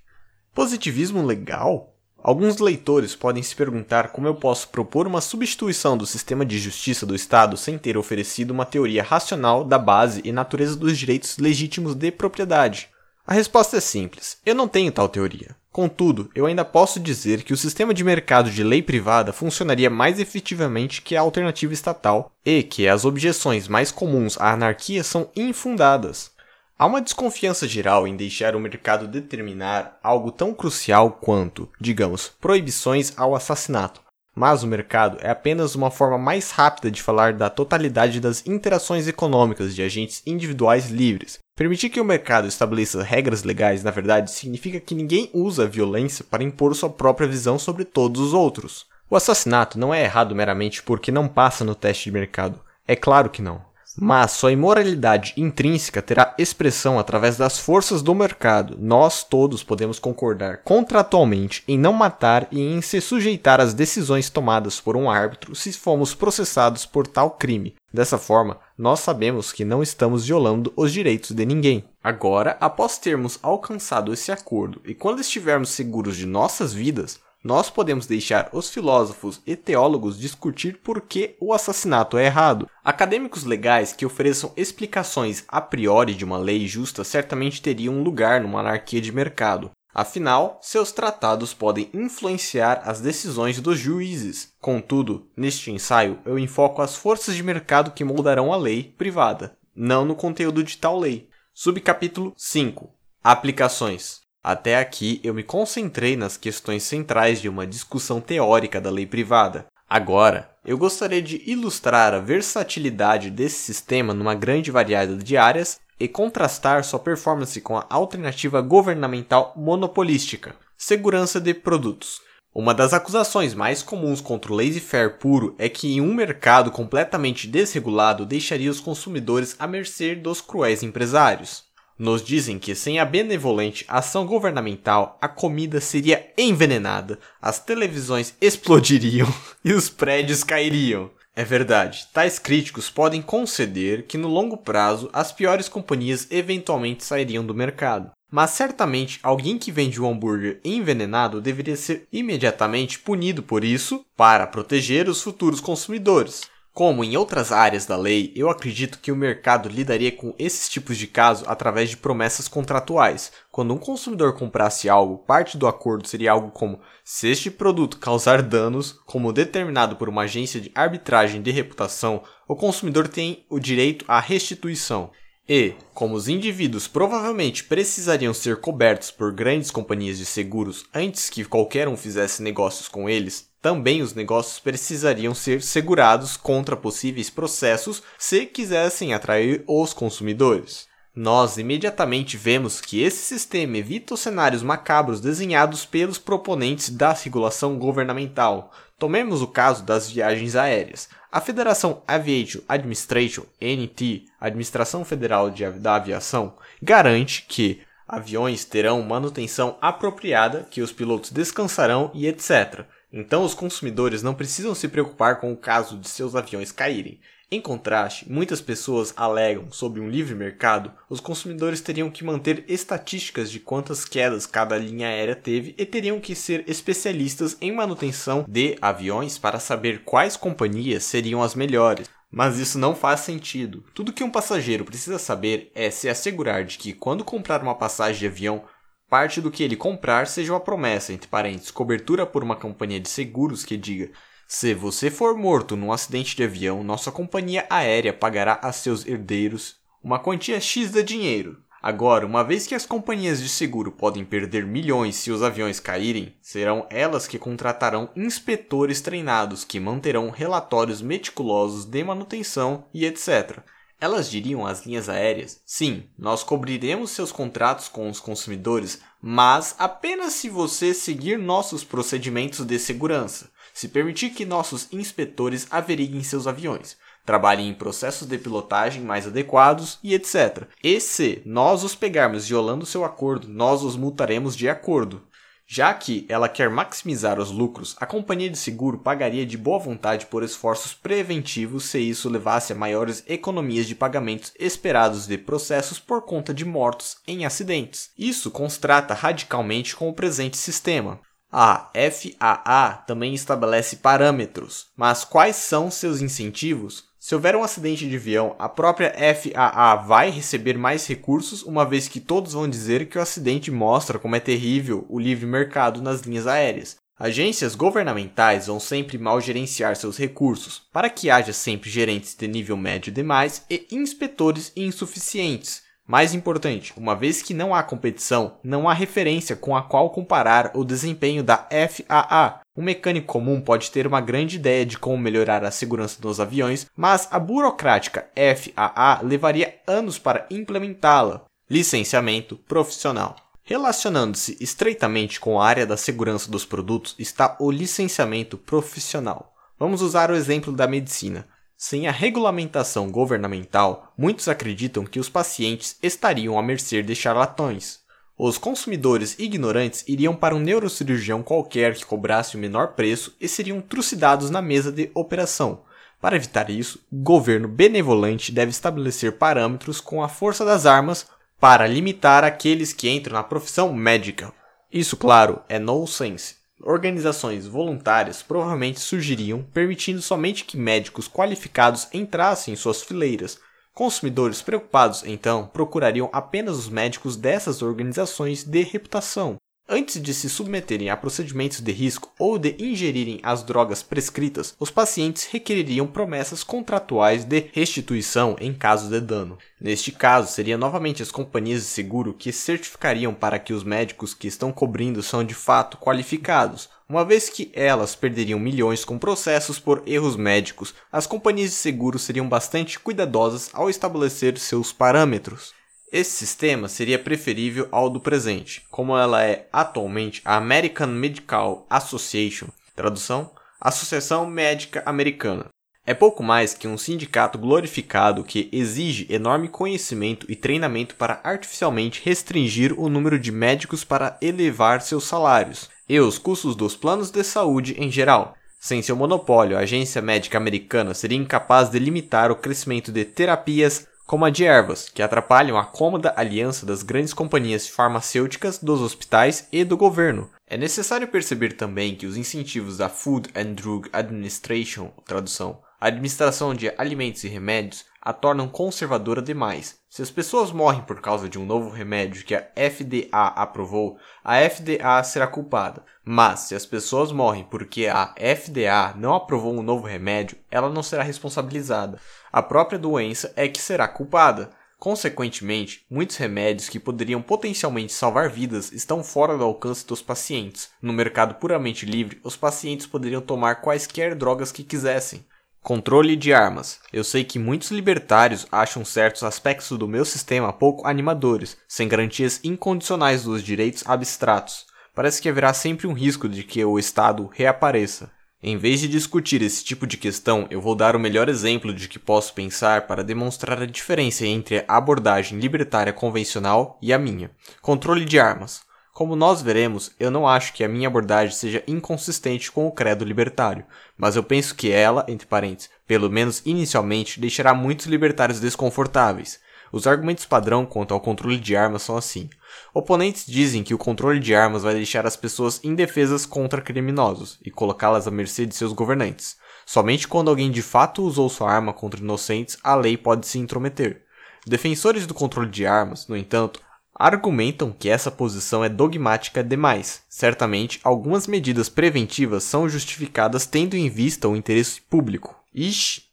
Positivismo legal? Alguns leitores podem se perguntar como eu posso propor uma substituição do sistema de justiça do Estado sem ter oferecido uma teoria racional da base e natureza dos direitos legítimos de propriedade. A resposta é simples: eu não tenho tal teoria. Contudo, eu ainda posso dizer que o sistema de mercado de lei privada funcionaria mais efetivamente que a alternativa estatal e que as objeções mais comuns à anarquia são infundadas. Há uma desconfiança geral em deixar o mercado determinar algo tão crucial quanto, digamos, proibições ao assassinato. Mas o mercado é apenas uma forma mais rápida de falar da totalidade das interações econômicas de agentes individuais livres. Permitir que o mercado estabeleça regras legais, na verdade, significa que ninguém usa a violência para impor sua própria visão sobre todos os outros. O assassinato não é errado meramente porque não passa no teste de mercado. É claro que não mas sua imoralidade intrínseca terá expressão através das forças do mercado. Nós todos podemos concordar contratualmente em não matar e em se sujeitar às decisões tomadas por um árbitro se fomos processados por tal crime. Dessa forma, nós sabemos que não estamos violando os direitos de ninguém. Agora, após termos alcançado esse acordo e quando estivermos seguros de nossas vidas, nós podemos deixar os filósofos e teólogos discutir por que o assassinato é errado. Acadêmicos legais que ofereçam explicações a priori de uma lei justa certamente teriam um lugar numa anarquia de mercado. Afinal, seus tratados podem influenciar as decisões dos juízes. Contudo, neste ensaio eu enfoco as forças de mercado que moldarão a lei privada, não no conteúdo de tal lei. Subcapítulo 5 Aplicações até aqui eu me concentrei nas questões centrais de uma discussão teórica da lei privada. Agora, eu gostaria de ilustrar a versatilidade desse sistema numa grande variedade de áreas e contrastar sua performance com a alternativa governamental monopolística, segurança de produtos. Uma das acusações mais comuns contra o laissez-faire puro é que em um mercado completamente desregulado deixaria os consumidores à mercê dos cruéis empresários. Nos dizem que sem a benevolente ação governamental, a comida seria envenenada, as televisões explodiriam <laughs> e os prédios cairiam. É verdade, tais críticos podem conceder que no longo prazo as piores companhias eventualmente sairiam do mercado. Mas certamente alguém que vende um hambúrguer envenenado deveria ser imediatamente punido por isso para proteger os futuros consumidores. Como em outras áreas da lei, eu acredito que o mercado lidaria com esses tipos de casos através de promessas contratuais. Quando um consumidor comprasse algo, parte do acordo seria algo como: se este produto causar danos, como determinado por uma agência de arbitragem de reputação, o consumidor tem o direito à restituição. E, como os indivíduos provavelmente precisariam ser cobertos por grandes companhias de seguros antes que qualquer um fizesse negócios com eles, também os negócios precisariam ser segurados contra possíveis processos se quisessem atrair os consumidores. Nós imediatamente vemos que esse sistema evita os cenários macabros desenhados pelos proponentes da regulação governamental. Tomemos o caso das viagens aéreas. A Federação Aviation Administration, NT, Administração Federal de, da Aviação, garante que aviões terão manutenção apropriada, que os pilotos descansarão e etc. Então os consumidores não precisam se preocupar com o caso de seus aviões caírem. Em contraste, muitas pessoas alegam sob um livre mercado, os consumidores teriam que manter estatísticas de quantas quedas cada linha aérea teve e teriam que ser especialistas em manutenção de aviões para saber quais companhias seriam as melhores. Mas isso não faz sentido. Tudo que um passageiro precisa saber é se assegurar de que quando comprar uma passagem de avião, parte do que ele comprar seja uma promessa, entre parênteses, cobertura por uma companhia de seguros que diga se você for morto num acidente de avião, nossa companhia aérea pagará a seus herdeiros uma quantia X de dinheiro. Agora, uma vez que as companhias de seguro podem perder milhões se os aviões caírem, serão elas que contratarão inspetores treinados que manterão relatórios meticulosos de manutenção e etc. Elas diriam às linhas aéreas: sim, nós cobriremos seus contratos com os consumidores, mas apenas se você seguir nossos procedimentos de segurança se permitir que nossos inspetores averiguem seus aviões, trabalhem em processos de pilotagem mais adequados e etc. E se nós os pegarmos violando seu acordo, nós os multaremos de acordo. Já que ela quer maximizar os lucros, a companhia de seguro pagaria de boa vontade por esforços preventivos se isso levasse a maiores economias de pagamentos esperados de processos por conta de mortos em acidentes. Isso constrata radicalmente com o presente sistema. A FAA também estabelece parâmetros, mas quais são seus incentivos? Se houver um acidente de avião, a própria FAA vai receber mais recursos, uma vez que todos vão dizer que o acidente mostra como é terrível o livre mercado nas linhas aéreas. Agências governamentais vão sempre mal gerenciar seus recursos, para que haja sempre gerentes de nível médio demais e inspetores insuficientes, mais importante, uma vez que não há competição, não há referência com a qual comparar o desempenho da FAA. Um mecânico comum pode ter uma grande ideia de como melhorar a segurança dos aviões, mas a burocrática FAA levaria anos para implementá-la. Licenciamento profissional. Relacionando-se estreitamente com a área da segurança dos produtos está o licenciamento profissional. Vamos usar o exemplo da medicina. Sem a regulamentação governamental, muitos acreditam que os pacientes estariam à mercê de charlatões. Os consumidores ignorantes iriam para um neurocirurgião qualquer que cobrasse o menor preço e seriam trucidados na mesa de operação. Para evitar isso, o governo benevolente deve estabelecer parâmetros com a força das armas para limitar aqueles que entram na profissão médica. Isso, claro, é nonsense. Organizações voluntárias provavelmente surgiriam, permitindo somente que médicos qualificados entrassem em suas fileiras. Consumidores preocupados, então, procurariam apenas os médicos dessas organizações de reputação. Antes de se submeterem a procedimentos de risco ou de ingerirem as drogas prescritas, os pacientes requereriam promessas contratuais de restituição em caso de dano. Neste caso, seriam novamente as companhias de seguro que certificariam para que os médicos que estão cobrindo são de fato qualificados. Uma vez que elas perderiam milhões com processos por erros médicos, as companhias de seguro seriam bastante cuidadosas ao estabelecer seus parâmetros. Esse sistema seria preferível ao do presente, como ela é atualmente a American Medical Association, tradução, Associação Médica Americana. É pouco mais que um sindicato glorificado que exige enorme conhecimento e treinamento para artificialmente restringir o número de médicos para elevar seus salários e os custos dos planos de saúde em geral. Sem seu monopólio, a agência médica americana seria incapaz de limitar o crescimento de terapias como a de ervas, que atrapalham a cômoda aliança das grandes companhias farmacêuticas, dos hospitais e do governo. É necessário perceber também que os incentivos da Food and Drug Administration, tradução, administração de alimentos e remédios, a tornam conservadora demais. Se as pessoas morrem por causa de um novo remédio que a FDA aprovou, a FDA será culpada. Mas se as pessoas morrem porque a FDA não aprovou um novo remédio, ela não será responsabilizada. A própria doença é que será culpada. Consequentemente, muitos remédios que poderiam potencialmente salvar vidas estão fora do alcance dos pacientes. No mercado puramente livre, os pacientes poderiam tomar quaisquer drogas que quisessem. Controle de armas. Eu sei que muitos libertários acham certos aspectos do meu sistema pouco animadores, sem garantias incondicionais dos direitos abstratos. Parece que haverá sempre um risco de que o Estado reapareça. Em vez de discutir esse tipo de questão, eu vou dar o melhor exemplo de que posso pensar para demonstrar a diferença entre a abordagem libertária convencional e a minha. Controle de armas. Como nós veremos, eu não acho que a minha abordagem seja inconsistente com o credo libertário, mas eu penso que ela, entre parênteses, pelo menos inicialmente, deixará muitos libertários desconfortáveis. Os argumentos padrão quanto ao controle de armas são assim. Oponentes dizem que o controle de armas vai deixar as pessoas indefesas contra criminosos e colocá-las à mercê de seus governantes. Somente quando alguém de fato usou sua arma contra inocentes, a lei pode se intrometer. Defensores do controle de armas, no entanto, argumentam que essa posição é dogmática demais. Certamente, algumas medidas preventivas são justificadas tendo em vista o interesse público. Ixi!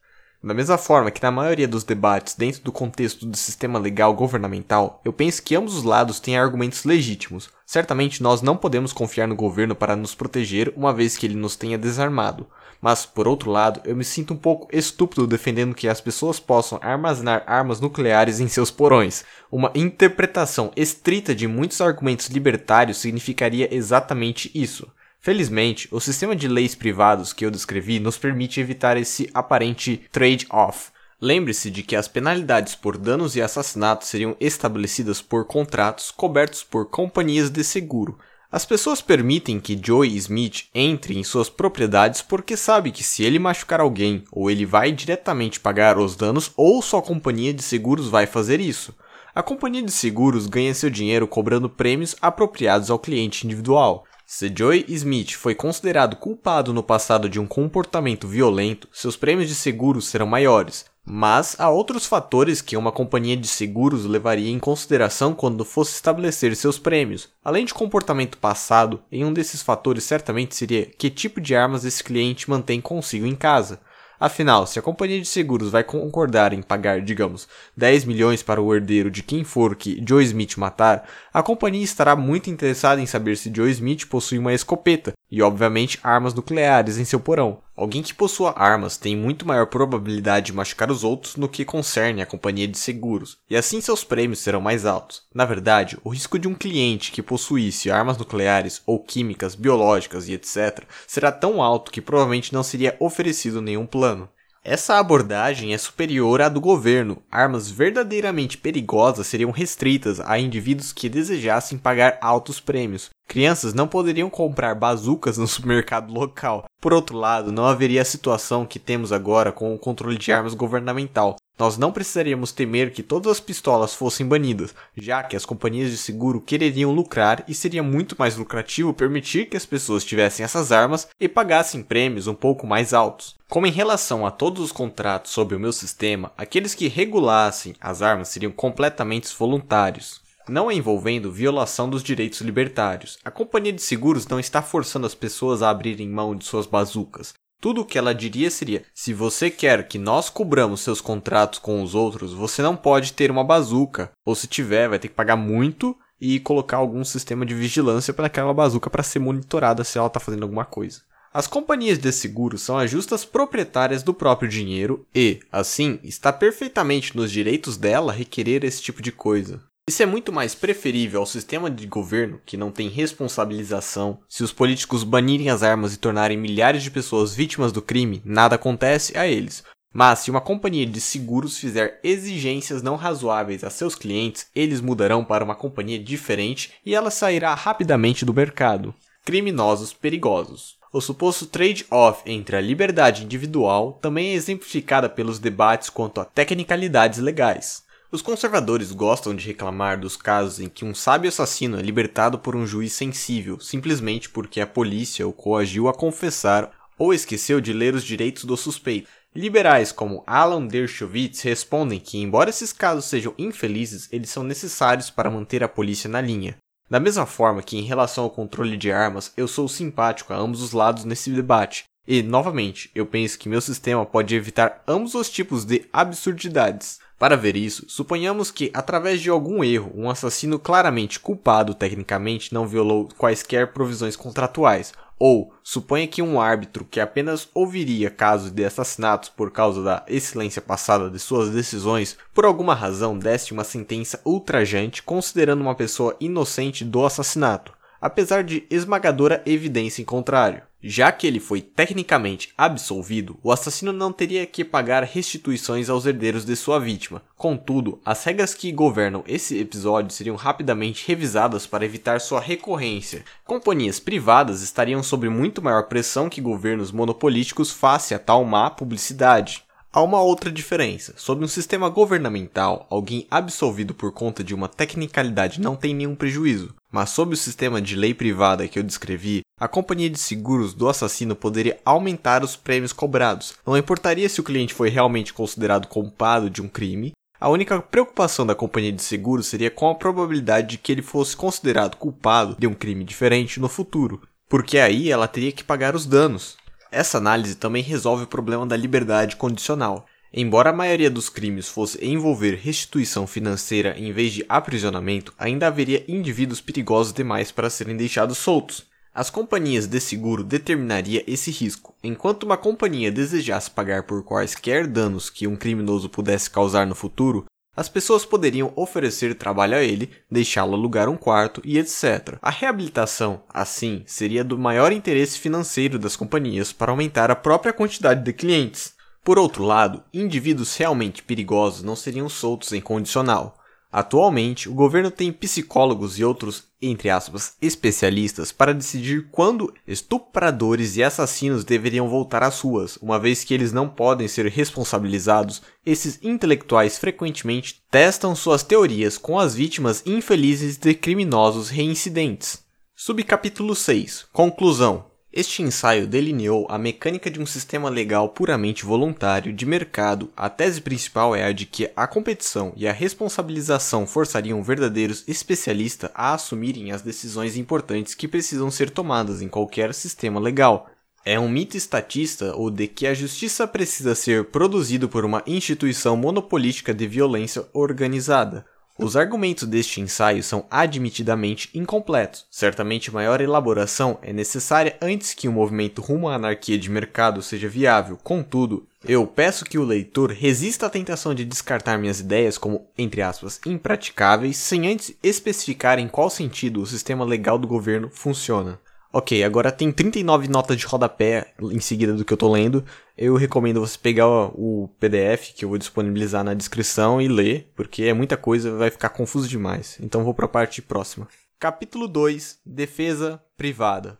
Da mesma forma que na maioria dos debates dentro do contexto do sistema legal governamental, eu penso que ambos os lados têm argumentos legítimos. Certamente nós não podemos confiar no governo para nos proteger uma vez que ele nos tenha desarmado. Mas, por outro lado, eu me sinto um pouco estúpido defendendo que as pessoas possam armazenar armas nucleares em seus porões. Uma interpretação estrita de muitos argumentos libertários significaria exatamente isso. Felizmente, o sistema de leis privados que eu descrevi nos permite evitar esse aparente trade-off. Lembre-se de que as penalidades por danos e assassinatos seriam estabelecidas por contratos cobertos por companhias de seguro, as pessoas permitem que Joey Smith entre em suas propriedades porque sabe que se ele machucar alguém, ou ele vai diretamente pagar os danos, ou sua companhia de seguros vai fazer isso. A companhia de seguros ganha seu dinheiro cobrando prêmios apropriados ao cliente individual. Se Joey Smith foi considerado culpado no passado de um comportamento violento, seus prêmios de seguros serão maiores, mas há outros fatores que uma companhia de seguros levaria em consideração quando fosse estabelecer seus prêmios. Além de comportamento passado, em um desses fatores certamente seria que tipo de armas esse cliente mantém consigo em casa. Afinal, se a companhia de seguros vai concordar em pagar, digamos, 10 milhões para o herdeiro de quem for que Joe Smith matar, a companhia estará muito interessada em saber se Joe Smith possui uma escopeta e, obviamente, armas nucleares em seu porão. Alguém que possua armas tem muito maior probabilidade de machucar os outros no que concerne a companhia de seguros, e assim seus prêmios serão mais altos. Na verdade, o risco de um cliente que possuísse armas nucleares ou químicas, biológicas e etc. será tão alto que provavelmente não seria oferecido nenhum plano. Essa abordagem é superior à do governo. Armas verdadeiramente perigosas seriam restritas a indivíduos que desejassem pagar altos prêmios. Crianças não poderiam comprar bazucas no <laughs> supermercado local. Por outro lado, não haveria a situação que temos agora com o controle de armas governamental, nós não precisaríamos temer que todas as pistolas fossem banidas, já que as companhias de seguro quereriam lucrar e seria muito mais lucrativo permitir que as pessoas tivessem essas armas e pagassem prêmios um pouco mais altos. Como em relação a todos os contratos sob o meu sistema, aqueles que regulassem as armas seriam completamente voluntários não envolvendo violação dos direitos libertários. A companhia de seguros não está forçando as pessoas a abrirem mão de suas bazucas. Tudo o que ela diria seria: se você quer que nós cobramos seus contratos com os outros, você não pode ter uma bazuca. Ou se tiver, vai ter que pagar muito e colocar algum sistema de vigilância para aquela bazuca para ser monitorada se ela está fazendo alguma coisa. As companhias de seguro são as justas proprietárias do próprio dinheiro e, assim, está perfeitamente nos direitos dela requerer esse tipo de coisa. Isso é muito mais preferível ao sistema de governo que não tem responsabilização. Se os políticos banirem as armas e tornarem milhares de pessoas vítimas do crime, nada acontece a eles. Mas se uma companhia de seguros fizer exigências não razoáveis a seus clientes, eles mudarão para uma companhia diferente e ela sairá rapidamente do mercado. Criminosos perigosos. O suposto trade-off entre a liberdade individual também é exemplificada pelos debates quanto a tecnicalidades legais. Os conservadores gostam de reclamar dos casos em que um sábio assassino é libertado por um juiz sensível, simplesmente porque a polícia o coagiu a confessar ou esqueceu de ler os direitos do suspeito. Liberais como Alan Dershowitz respondem que, embora esses casos sejam infelizes, eles são necessários para manter a polícia na linha. Da mesma forma que, em relação ao controle de armas, eu sou simpático a ambos os lados nesse debate. E, novamente, eu penso que meu sistema pode evitar ambos os tipos de absurdidades. Para ver isso, suponhamos que, através de algum erro, um assassino claramente culpado tecnicamente não violou quaisquer provisões contratuais, ou suponha que um árbitro que apenas ouviria casos de assassinatos por causa da excelência passada de suas decisões, por alguma razão desse uma sentença ultrajante considerando uma pessoa inocente do assassinato. Apesar de esmagadora evidência em contrário. Já que ele foi tecnicamente absolvido, o assassino não teria que pagar restituições aos herdeiros de sua vítima. Contudo, as regras que governam esse episódio seriam rapidamente revisadas para evitar sua recorrência. Companhias privadas estariam sob muito maior pressão que governos monopolísticos face a tal má publicidade. Há uma outra diferença. Sob um sistema governamental, alguém absolvido por conta de uma tecnicalidade não tem nenhum prejuízo. Mas sob o sistema de lei privada que eu descrevi, a companhia de seguros do assassino poderia aumentar os prêmios cobrados. Não importaria se o cliente foi realmente considerado culpado de um crime, a única preocupação da companhia de seguros seria com a probabilidade de que ele fosse considerado culpado de um crime diferente no futuro, porque aí ela teria que pagar os danos. Essa análise também resolve o problema da liberdade condicional. Embora a maioria dos crimes fosse envolver restituição financeira em vez de aprisionamento, ainda haveria indivíduos perigosos demais para serem deixados soltos. As companhias de seguro determinaria esse risco. Enquanto uma companhia desejasse pagar por quaisquer danos que um criminoso pudesse causar no futuro, as pessoas poderiam oferecer trabalho a ele, deixá-lo alugar um quarto e etc. A reabilitação, assim, seria do maior interesse financeiro das companhias para aumentar a própria quantidade de clientes. Por outro lado, indivíduos realmente perigosos não seriam soltos em condicional. Atualmente, o governo tem psicólogos e outros, entre aspas, especialistas para decidir quando estupradores e assassinos deveriam voltar às ruas, uma vez que eles não podem ser responsabilizados. Esses intelectuais frequentemente testam suas teorias com as vítimas infelizes de criminosos reincidentes. Subcapítulo 6 Conclusão este ensaio delineou a mecânica de um sistema legal puramente voluntário de mercado. A tese principal é a de que a competição e a responsabilização forçariam verdadeiros especialistas a assumirem as decisões importantes que precisam ser tomadas em qualquer sistema legal. É um mito estatista o de que a justiça precisa ser produzido por uma instituição monopolística de violência organizada. Os argumentos deste ensaio são admitidamente incompletos. Certamente maior elaboração é necessária antes que o movimento rumo à anarquia de mercado seja viável. Contudo, eu peço que o leitor resista à tentação de descartar minhas ideias como, entre aspas, impraticáveis, sem antes especificar em qual sentido o sistema legal do governo funciona. Ok, agora tem 39 notas de rodapé em seguida do que eu tô lendo. Eu recomendo você pegar o PDF que eu vou disponibilizar na descrição e ler, porque é muita coisa, vai ficar confuso demais. Então vou para a parte próxima. Capítulo 2: Defesa privada.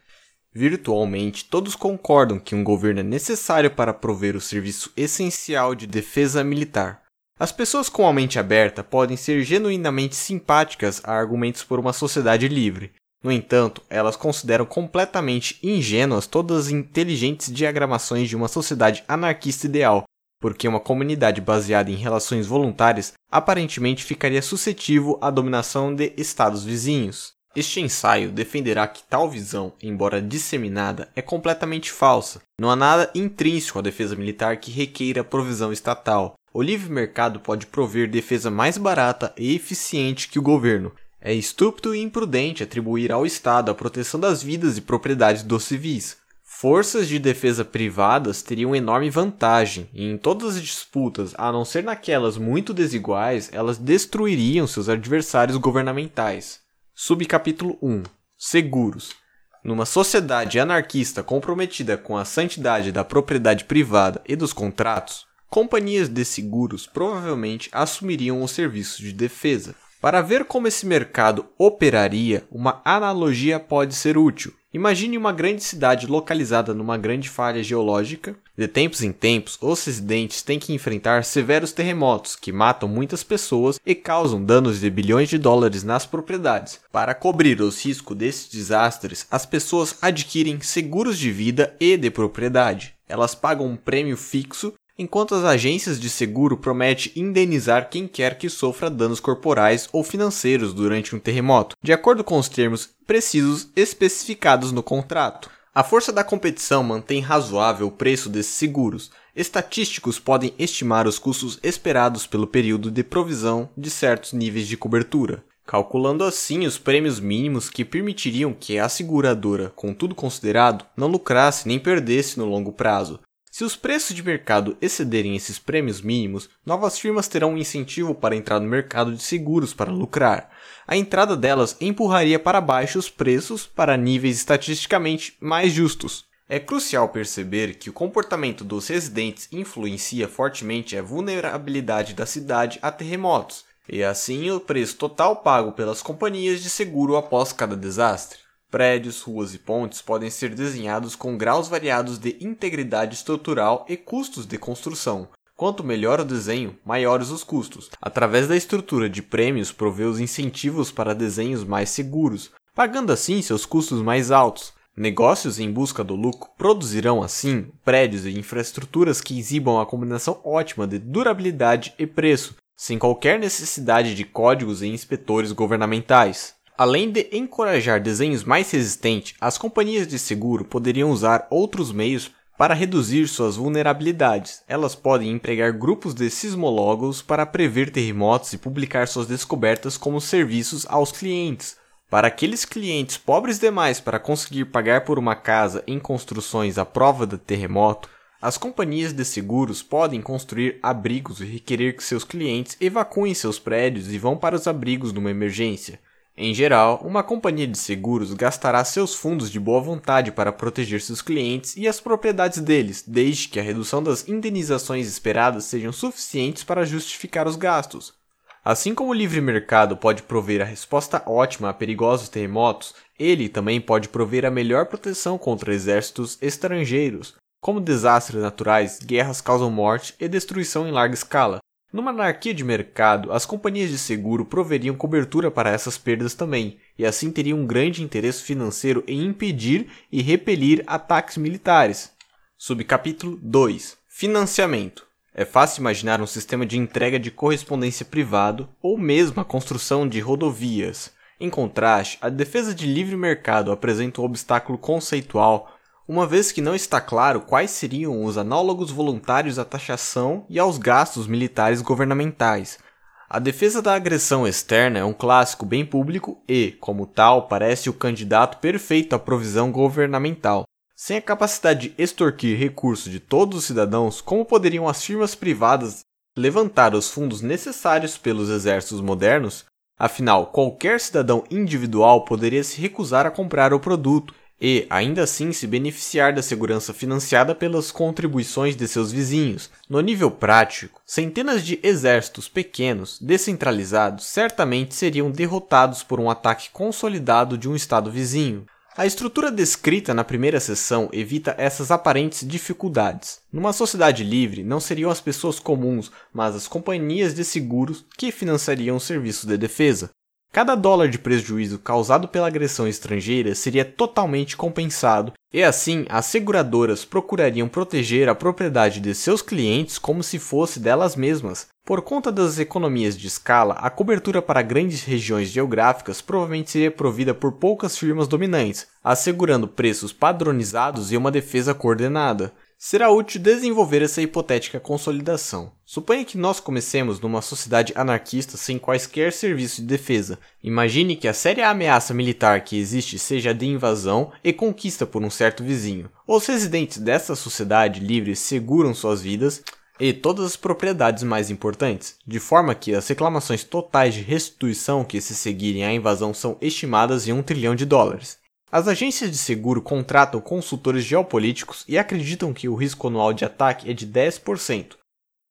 Virtualmente, todos concordam que um governo é necessário para prover o serviço essencial de defesa militar. As pessoas com a mente aberta podem ser genuinamente simpáticas a argumentos por uma sociedade livre, no entanto, elas consideram completamente ingênuas todas as inteligentes diagramações de uma sociedade anarquista ideal, porque uma comunidade baseada em relações voluntárias aparentemente ficaria suscetível à dominação de estados vizinhos. Este ensaio defenderá que tal visão, embora disseminada, é completamente falsa. Não há nada intrínseco à defesa militar que requeira provisão estatal. O livre mercado pode prover defesa mais barata e eficiente que o governo, é estúpido e imprudente atribuir ao Estado a proteção das vidas e propriedades dos civis. Forças de defesa privadas teriam enorme vantagem, e em todas as disputas, a não ser naquelas muito desiguais, elas destruiriam seus adversários governamentais. Subcapítulo 1 Seguros numa sociedade anarquista comprometida com a santidade da propriedade privada e dos contratos, companhias de seguros provavelmente assumiriam os serviços de defesa. Para ver como esse mercado operaria, uma analogia pode ser útil. Imagine uma grande cidade localizada numa grande falha geológica. De tempos em tempos, os residentes têm que enfrentar severos terremotos que matam muitas pessoas e causam danos de bilhões de dólares nas propriedades. Para cobrir os riscos desses desastres, as pessoas adquirem seguros de vida e de propriedade. Elas pagam um prêmio fixo enquanto as agências de seguro prometem indenizar quem quer que sofra danos corporais ou financeiros durante um terremoto, de acordo com os termos precisos especificados no contrato. A força da competição mantém razoável o preço desses seguros. Estatísticos podem estimar os custos esperados pelo período de provisão de certos níveis de cobertura, calculando assim os prêmios mínimos que permitiriam que a seguradora, com tudo considerado, não lucrasse nem perdesse no longo prazo. Se os preços de mercado excederem esses prêmios mínimos, novas firmas terão um incentivo para entrar no mercado de seguros para lucrar. A entrada delas empurraria para baixo os preços para níveis estatisticamente mais justos. É crucial perceber que o comportamento dos residentes influencia fortemente a vulnerabilidade da cidade a terremotos, e assim o preço total pago pelas companhias de seguro após cada desastre. Prédios, ruas e pontes podem ser desenhados com graus variados de integridade estrutural e custos de construção. Quanto melhor o desenho, maiores os custos. Através da estrutura de prêmios, provê os incentivos para desenhos mais seguros, pagando assim seus custos mais altos. Negócios em busca do lucro produzirão assim prédios e infraestruturas que exibam a combinação ótima de durabilidade e preço, sem qualquer necessidade de códigos e inspetores governamentais. Além de encorajar desenhos mais resistentes, as companhias de seguro poderiam usar outros meios para reduzir suas vulnerabilidades. Elas podem empregar grupos de sismólogos para prever terremotos e publicar suas descobertas como serviços aos clientes. Para aqueles clientes pobres demais para conseguir pagar por uma casa em construções à prova de terremoto, as companhias de seguros podem construir abrigos e requerer que seus clientes evacuem seus prédios e vão para os abrigos numa emergência. Em geral, uma companhia de seguros gastará seus fundos de boa vontade para proteger seus clientes e as propriedades deles, desde que a redução das indenizações esperadas sejam suficientes para justificar os gastos. Assim como o livre mercado pode prover a resposta ótima a perigosos terremotos, ele também pode prover a melhor proteção contra exércitos estrangeiros. Como desastres naturais, guerras causam morte e destruição em larga escala, numa anarquia de mercado, as companhias de seguro proveriam cobertura para essas perdas também, e assim teriam um grande interesse financeiro em impedir e repelir ataques militares. Subcapítulo 2 Financiamento é fácil imaginar um sistema de entrega de correspondência privado ou mesmo a construção de rodovias. Em contraste, a defesa de livre mercado apresenta um obstáculo conceitual uma vez que não está claro quais seriam os análogos voluntários à taxação e aos gastos militares governamentais. A defesa da agressão externa é um clássico bem público e, como tal, parece o candidato perfeito à provisão governamental. Sem a capacidade de extorquir recursos de todos os cidadãos, como poderiam as firmas privadas levantar os fundos necessários pelos exércitos modernos? Afinal, qualquer cidadão individual poderia se recusar a comprar o produto e, ainda assim, se beneficiar da segurança financiada pelas contribuições de seus vizinhos. No nível prático, centenas de exércitos pequenos, descentralizados, certamente seriam derrotados por um ataque consolidado de um estado vizinho. A estrutura descrita na primeira sessão evita essas aparentes dificuldades. Numa sociedade livre, não seriam as pessoas comuns, mas as companhias de seguros que financiariam os serviços de defesa. Cada dólar de prejuízo causado pela agressão estrangeira seria totalmente compensado, e assim as seguradoras procurariam proteger a propriedade de seus clientes como se fosse delas mesmas. Por conta das economias de escala, a cobertura para grandes regiões geográficas provavelmente seria provida por poucas firmas dominantes, assegurando preços padronizados e uma defesa coordenada será útil desenvolver essa hipotética consolidação. Suponha que nós comecemos numa sociedade anarquista sem quaisquer serviços de defesa. Imagine que a séria ameaça militar que existe seja de invasão e conquista por um certo vizinho. Os residentes dessa sociedade livre seguram suas vidas e todas as propriedades mais importantes, de forma que as reclamações totais de restituição que se seguirem à invasão são estimadas em um trilhão de dólares. As agências de seguro contratam consultores geopolíticos e acreditam que o risco anual de ataque é de 10%.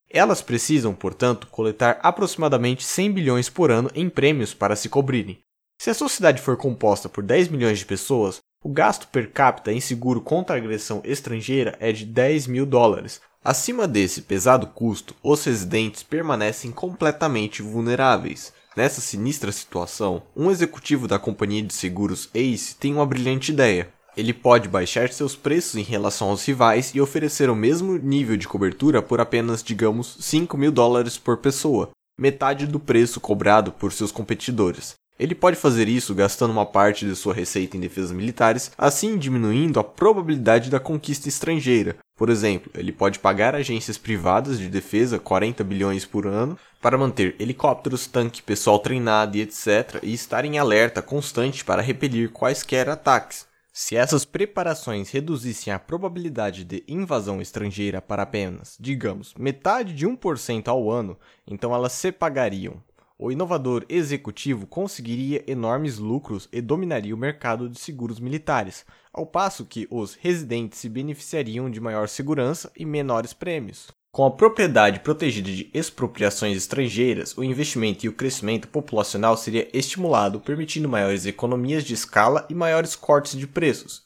Elas precisam, portanto, coletar aproximadamente 100 bilhões por ano em prêmios para se cobrirem. Se a sociedade for composta por 10 milhões de pessoas, o gasto per capita em seguro contra agressão estrangeira é de 10 mil dólares. Acima desse pesado custo, os residentes permanecem completamente vulneráveis. Nessa sinistra situação, um executivo da companhia de seguros Ace tem uma brilhante ideia. Ele pode baixar seus preços em relação aos rivais e oferecer o mesmo nível de cobertura por apenas, digamos, 5 mil dólares por pessoa, metade do preço cobrado por seus competidores. Ele pode fazer isso gastando uma parte de sua receita em defesas militares, assim diminuindo a probabilidade da conquista estrangeira. Por exemplo, ele pode pagar agências privadas de defesa 40 bilhões por ano para manter helicópteros, tanque, pessoal treinado e etc. e estar em alerta constante para repelir quaisquer ataques. Se essas preparações reduzissem a probabilidade de invasão estrangeira para apenas, digamos, metade de 1% ao ano, então elas se pagariam. O inovador executivo conseguiria enormes lucros e dominaria o mercado de seguros militares, ao passo que os residentes se beneficiariam de maior segurança e menores prêmios. Com a propriedade protegida de expropriações estrangeiras, o investimento e o crescimento populacional seria estimulado, permitindo maiores economias de escala e maiores cortes de preços.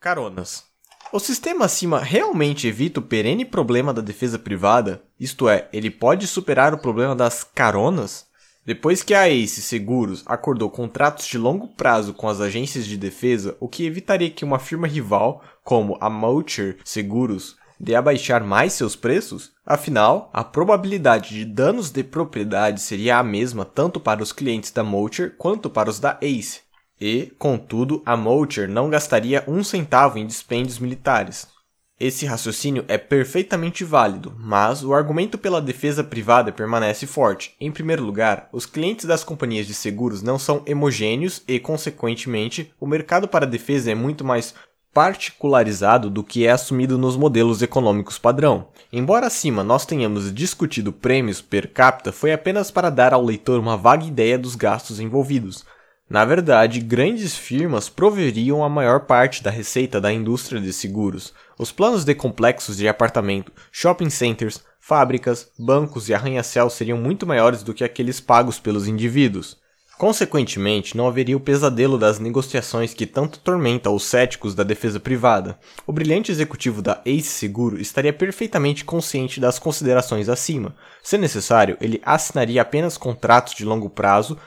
Caronas. O sistema acima realmente evita o perene problema da defesa privada? Isto é, ele pode superar o problema das caronas? Depois que a Ace Seguros acordou contratos de longo prazo com as agências de defesa, o que evitaria que uma firma rival, como a Mulcher Seguros, de abaixar mais seus preços? Afinal, a probabilidade de danos de propriedade seria a mesma tanto para os clientes da Mulcher quanto para os da Ace. E, contudo, a Mulcher não gastaria um centavo em dispêndios militares. Esse raciocínio é perfeitamente válido, mas o argumento pela defesa privada permanece forte. Em primeiro lugar, os clientes das companhias de seguros não são homogêneos e, consequentemente, o mercado para a defesa é muito mais particularizado do que é assumido nos modelos econômicos padrão. Embora acima nós tenhamos discutido prêmios per capita, foi apenas para dar ao leitor uma vaga ideia dos gastos envolvidos. Na verdade, grandes firmas proveriam a maior parte da receita da indústria de seguros. Os planos de complexos de apartamento, shopping centers, fábricas, bancos e arranha-céus seriam muito maiores do que aqueles pagos pelos indivíduos. Consequentemente, não haveria o pesadelo das negociações que tanto tormenta os céticos da defesa privada. O brilhante executivo da Ace Seguro estaria perfeitamente consciente das considerações acima. Se necessário, ele assinaria apenas contratos de longo prazo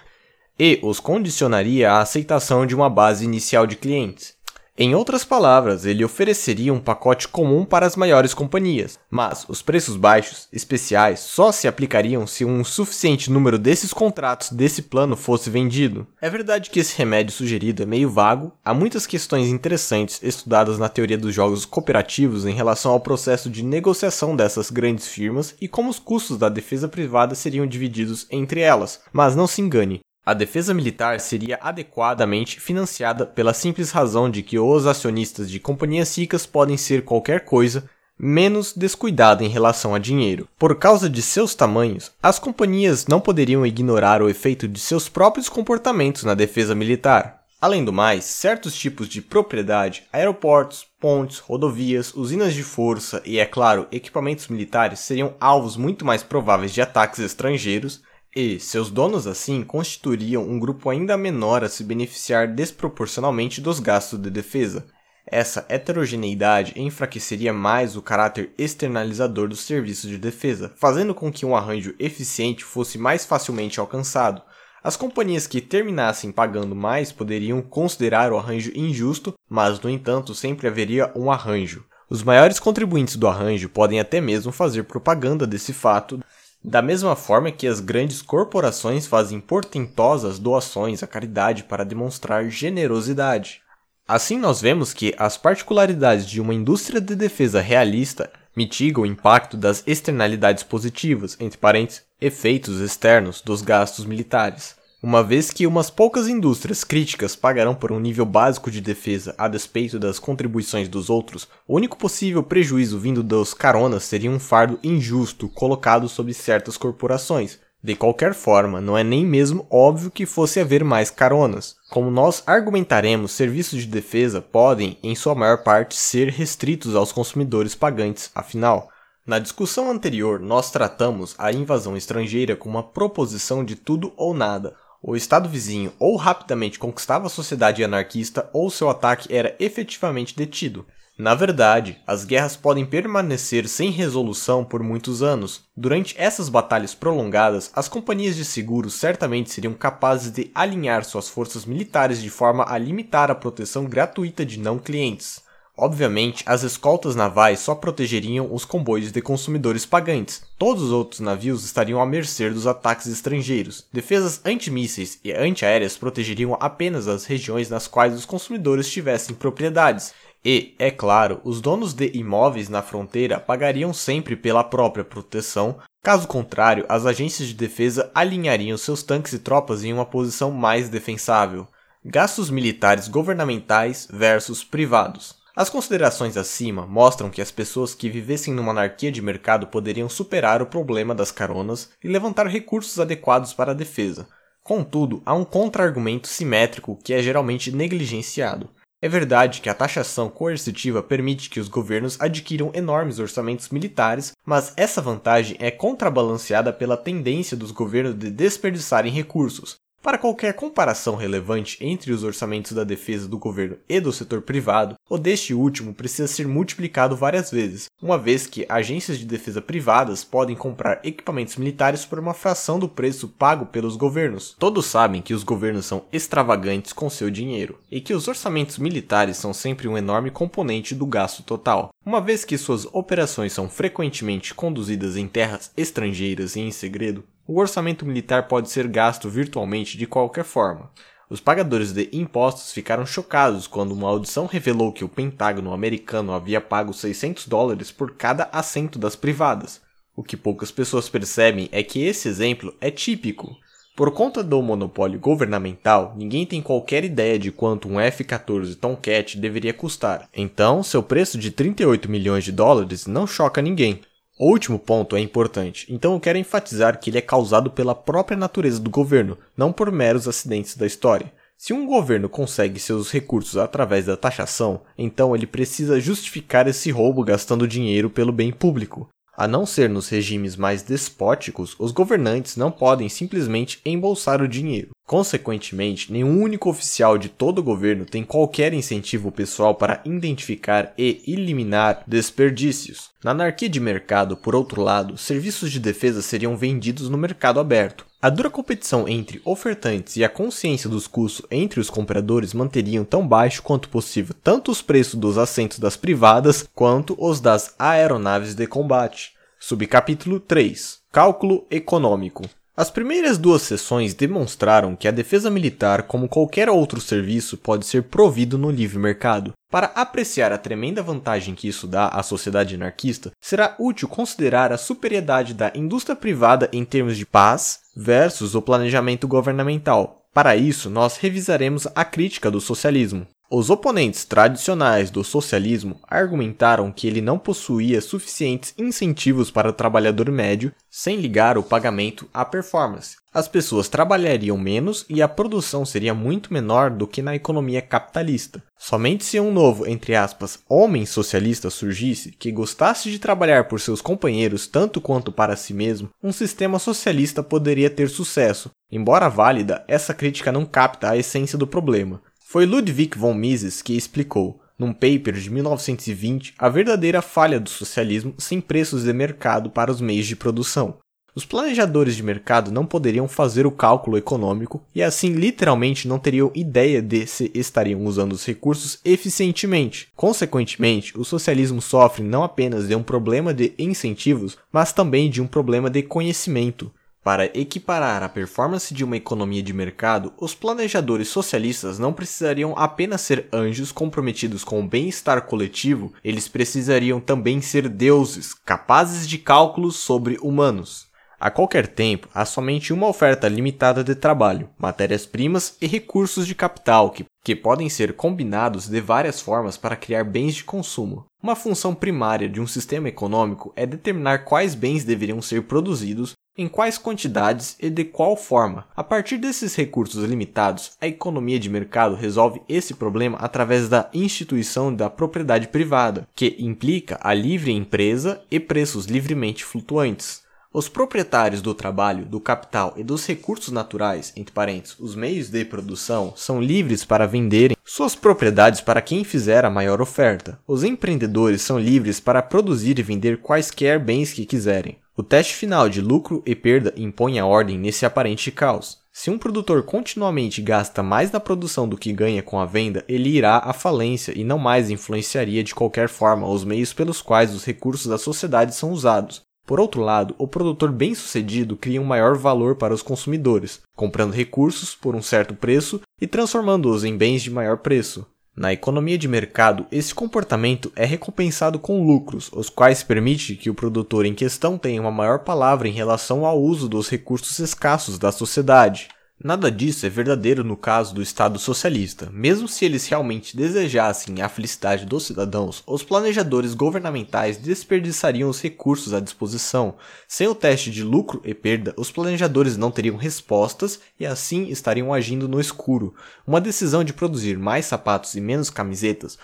e os condicionaria à aceitação de uma base inicial de clientes. Em outras palavras, ele ofereceria um pacote comum para as maiores companhias, mas os preços baixos, especiais, só se aplicariam se um suficiente número desses contratos desse plano fosse vendido. É verdade que esse remédio sugerido é meio vago, há muitas questões interessantes estudadas na teoria dos jogos cooperativos em relação ao processo de negociação dessas grandes firmas e como os custos da defesa privada seriam divididos entre elas, mas não se engane, a defesa militar seria adequadamente financiada pela simples razão de que os acionistas de companhias ricas podem ser qualquer coisa menos descuidada em relação a dinheiro. Por causa de seus tamanhos, as companhias não poderiam ignorar o efeito de seus próprios comportamentos na defesa militar. Além do mais, certos tipos de propriedade, aeroportos, pontes, rodovias, usinas de força e, é claro, equipamentos militares seriam alvos muito mais prováveis de ataques estrangeiros e seus donos, assim, constituiriam um grupo ainda menor a se beneficiar desproporcionalmente dos gastos de defesa. Essa heterogeneidade enfraqueceria mais o caráter externalizador dos serviços de defesa, fazendo com que um arranjo eficiente fosse mais facilmente alcançado. As companhias que terminassem pagando mais poderiam considerar o arranjo injusto, mas, no entanto, sempre haveria um arranjo. Os maiores contribuintes do arranjo podem até mesmo fazer propaganda desse fato da mesma forma que as grandes corporações fazem portentosas doações à caridade para demonstrar generosidade. Assim, nós vemos que as particularidades de uma indústria de defesa realista mitigam o impacto das externalidades positivas, entre parênteses, efeitos externos dos gastos militares uma vez que umas poucas indústrias críticas pagarão por um nível básico de defesa a despeito das contribuições dos outros, o único possível prejuízo vindo dos caronas seria um fardo injusto colocado sobre certas corporações. De qualquer forma, não é nem mesmo óbvio que fosse haver mais caronas. Como nós argumentaremos, serviços de defesa podem, em sua maior parte, ser restritos aos consumidores pagantes, afinal, na discussão anterior, nós tratamos a invasão estrangeira como uma proposição de tudo ou nada, o Estado vizinho ou rapidamente conquistava a sociedade anarquista ou seu ataque era efetivamente detido. Na verdade, as guerras podem permanecer sem resolução por muitos anos. Durante essas batalhas prolongadas, as companhias de seguros certamente seriam capazes de alinhar suas forças militares de forma a limitar a proteção gratuita de não clientes. Obviamente, as escoltas navais só protegeriam os comboios de consumidores pagantes. Todos os outros navios estariam à mercê dos ataques estrangeiros. Defesas antimísseis e antiaéreas protegeriam apenas as regiões nas quais os consumidores tivessem propriedades. E, é claro, os donos de imóveis na fronteira pagariam sempre pela própria proteção, caso contrário, as agências de defesa alinhariam seus tanques e tropas em uma posição mais defensável. Gastos militares governamentais versus privados. As considerações acima mostram que as pessoas que vivessem numa anarquia de mercado poderiam superar o problema das caronas e levantar recursos adequados para a defesa. Contudo, há um contra-argumento simétrico que é geralmente negligenciado. É verdade que a taxação coercitiva permite que os governos adquiram enormes orçamentos militares, mas essa vantagem é contrabalanceada pela tendência dos governos de desperdiçarem recursos, para qualquer comparação relevante entre os orçamentos da defesa do governo e do setor privado, o deste último precisa ser multiplicado várias vezes, uma vez que agências de defesa privadas podem comprar equipamentos militares por uma fração do preço pago pelos governos. Todos sabem que os governos são extravagantes com seu dinheiro e que os orçamentos militares são sempre um enorme componente do gasto total, uma vez que suas operações são frequentemente conduzidas em terras estrangeiras e em segredo o orçamento militar pode ser gasto virtualmente de qualquer forma. Os pagadores de impostos ficaram chocados quando uma audição revelou que o Pentágono americano havia pago 600 dólares por cada assento das privadas. O que poucas pessoas percebem é que esse exemplo é típico. Por conta do monopólio governamental, ninguém tem qualquer ideia de quanto um F-14 Tomcat deveria custar. Então, seu preço de 38 milhões de dólares não choca ninguém. O último ponto é importante, então eu quero enfatizar que ele é causado pela própria natureza do governo, não por meros acidentes da história. Se um governo consegue seus recursos através da taxação, então ele precisa justificar esse roubo gastando dinheiro pelo bem público. A não ser nos regimes mais despóticos, os governantes não podem simplesmente embolsar o dinheiro. Consequentemente, nenhum único oficial de todo o governo tem qualquer incentivo pessoal para identificar e eliminar desperdícios. Na anarquia de mercado, por outro lado, serviços de defesa seriam vendidos no mercado aberto. A dura competição entre ofertantes e a consciência dos custos entre os compradores manteriam tão baixo quanto possível tanto os preços dos assentos das privadas quanto os das aeronaves de combate. Subcapítulo 3 Cálculo econômico as primeiras duas sessões demonstraram que a defesa militar, como qualquer outro serviço, pode ser provido no livre mercado. Para apreciar a tremenda vantagem que isso dá à sociedade anarquista, será útil considerar a superioridade da indústria privada em termos de paz versus o planejamento governamental. Para isso, nós revisaremos a crítica do socialismo. Os oponentes tradicionais do socialismo argumentaram que ele não possuía suficientes incentivos para o trabalhador médio sem ligar o pagamento à performance. As pessoas trabalhariam menos e a produção seria muito menor do que na economia capitalista. Somente se um novo, entre aspas, homem socialista surgisse que gostasse de trabalhar por seus companheiros tanto quanto para si mesmo, um sistema socialista poderia ter sucesso. Embora válida, essa crítica não capta a essência do problema. Foi Ludwig von Mises que explicou, num paper de 1920, a verdadeira falha do socialismo sem preços de mercado para os meios de produção. Os planejadores de mercado não poderiam fazer o cálculo econômico e assim literalmente não teriam ideia de se estariam usando os recursos eficientemente. Consequentemente, o socialismo sofre não apenas de um problema de incentivos, mas também de um problema de conhecimento. Para equiparar a performance de uma economia de mercado, os planejadores socialistas não precisariam apenas ser anjos comprometidos com o bem-estar coletivo, eles precisariam também ser deuses, capazes de cálculos sobre humanos. A qualquer tempo, há somente uma oferta limitada de trabalho, matérias-primas e recursos de capital que, que podem ser combinados de várias formas para criar bens de consumo. Uma função primária de um sistema econômico é determinar quais bens deveriam ser produzidos em quais quantidades e de qual forma. A partir desses recursos limitados, a economia de mercado resolve esse problema através da instituição da propriedade privada, que implica a livre empresa e preços livremente flutuantes. Os proprietários do trabalho, do capital e dos recursos naturais, entre parênteses, os meios de produção, são livres para venderem suas propriedades para quem fizer a maior oferta. Os empreendedores são livres para produzir e vender quaisquer bens que quiserem. O teste final de lucro e perda impõe a ordem nesse aparente caos. Se um produtor continuamente gasta mais na produção do que ganha com a venda, ele irá à falência e não mais influenciaria de qualquer forma os meios pelos quais os recursos da sociedade são usados. Por outro lado, o produtor bem-sucedido cria um maior valor para os consumidores, comprando recursos por um certo preço e transformando-os em bens de maior preço. Na economia de mercado, esse comportamento é recompensado com lucros, os quais permite que o produtor em questão tenha uma maior palavra em relação ao uso dos recursos escassos da sociedade. Nada disso é verdadeiro no caso do Estado socialista. Mesmo se eles realmente desejassem a felicidade dos cidadãos, os planejadores governamentais desperdiçariam os recursos à disposição. Sem o teste de lucro e perda, os planejadores não teriam respostas e assim estariam agindo no escuro. Uma decisão de produzir mais sapatos e menos camisetas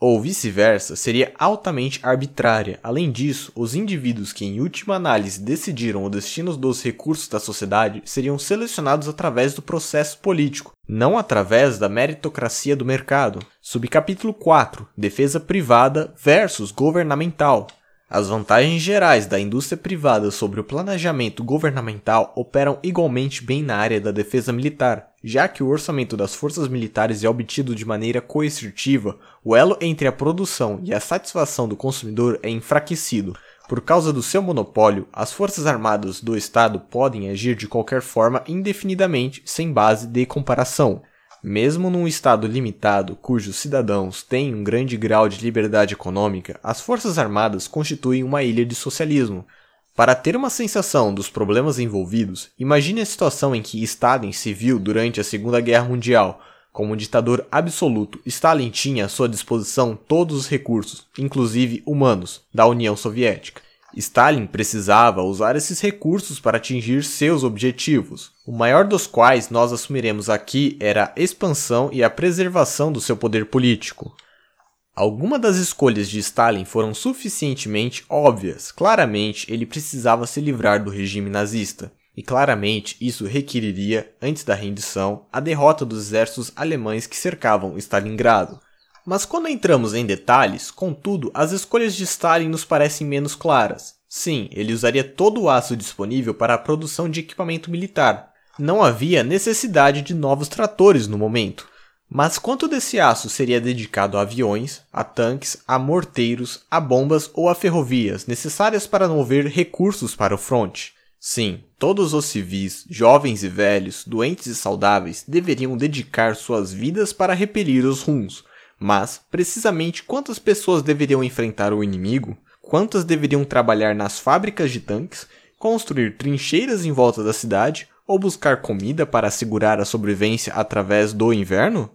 ou vice-versa, seria altamente arbitrária. Além disso, os indivíduos que, em última análise, decidiram o destino dos recursos da sociedade seriam selecionados através do processo político, não através da meritocracia do mercado. Subcapítulo 4 Defesa privada versus governamental. As vantagens gerais da indústria privada sobre o planejamento governamental operam igualmente bem na área da defesa militar, já que o orçamento das forças militares é obtido de maneira coercitiva, o elo entre a produção e a satisfação do consumidor é enfraquecido. Por causa do seu monopólio, as forças armadas do Estado podem agir de qualquer forma indefinidamente sem base de comparação. Mesmo num Estado limitado, cujos cidadãos têm um grande grau de liberdade econômica, as Forças Armadas constituem uma ilha de socialismo. Para ter uma sensação dos problemas envolvidos, imagine a situação em que Stalin se viu durante a Segunda Guerra Mundial. Como um ditador absoluto, Stalin tinha à sua disposição todos os recursos, inclusive humanos, da União Soviética. Stalin precisava usar esses recursos para atingir seus objetivos, o maior dos quais nós assumiremos aqui era a expansão e a preservação do seu poder político. Algumas das escolhas de Stalin foram suficientemente óbvias. Claramente, ele precisava se livrar do regime nazista, e claramente isso requeriria, antes da rendição, a derrota dos exércitos alemães que cercavam Stalingrado. Mas quando entramos em detalhes, contudo, as escolhas de Stalin nos parecem menos claras. Sim, ele usaria todo o aço disponível para a produção de equipamento militar. Não havia necessidade de novos tratores no momento. Mas quanto desse aço seria dedicado a aviões, a tanques, a morteiros, a bombas ou a ferrovias necessárias para mover recursos para o fronte? Sim, todos os civis, jovens e velhos, doentes e saudáveis, deveriam dedicar suas vidas para repelir os runs, mas, precisamente quantas pessoas deveriam enfrentar o inimigo? Quantas deveriam trabalhar nas fábricas de tanques, construir trincheiras em volta da cidade ou buscar comida para assegurar a sobrevivência através do inverno?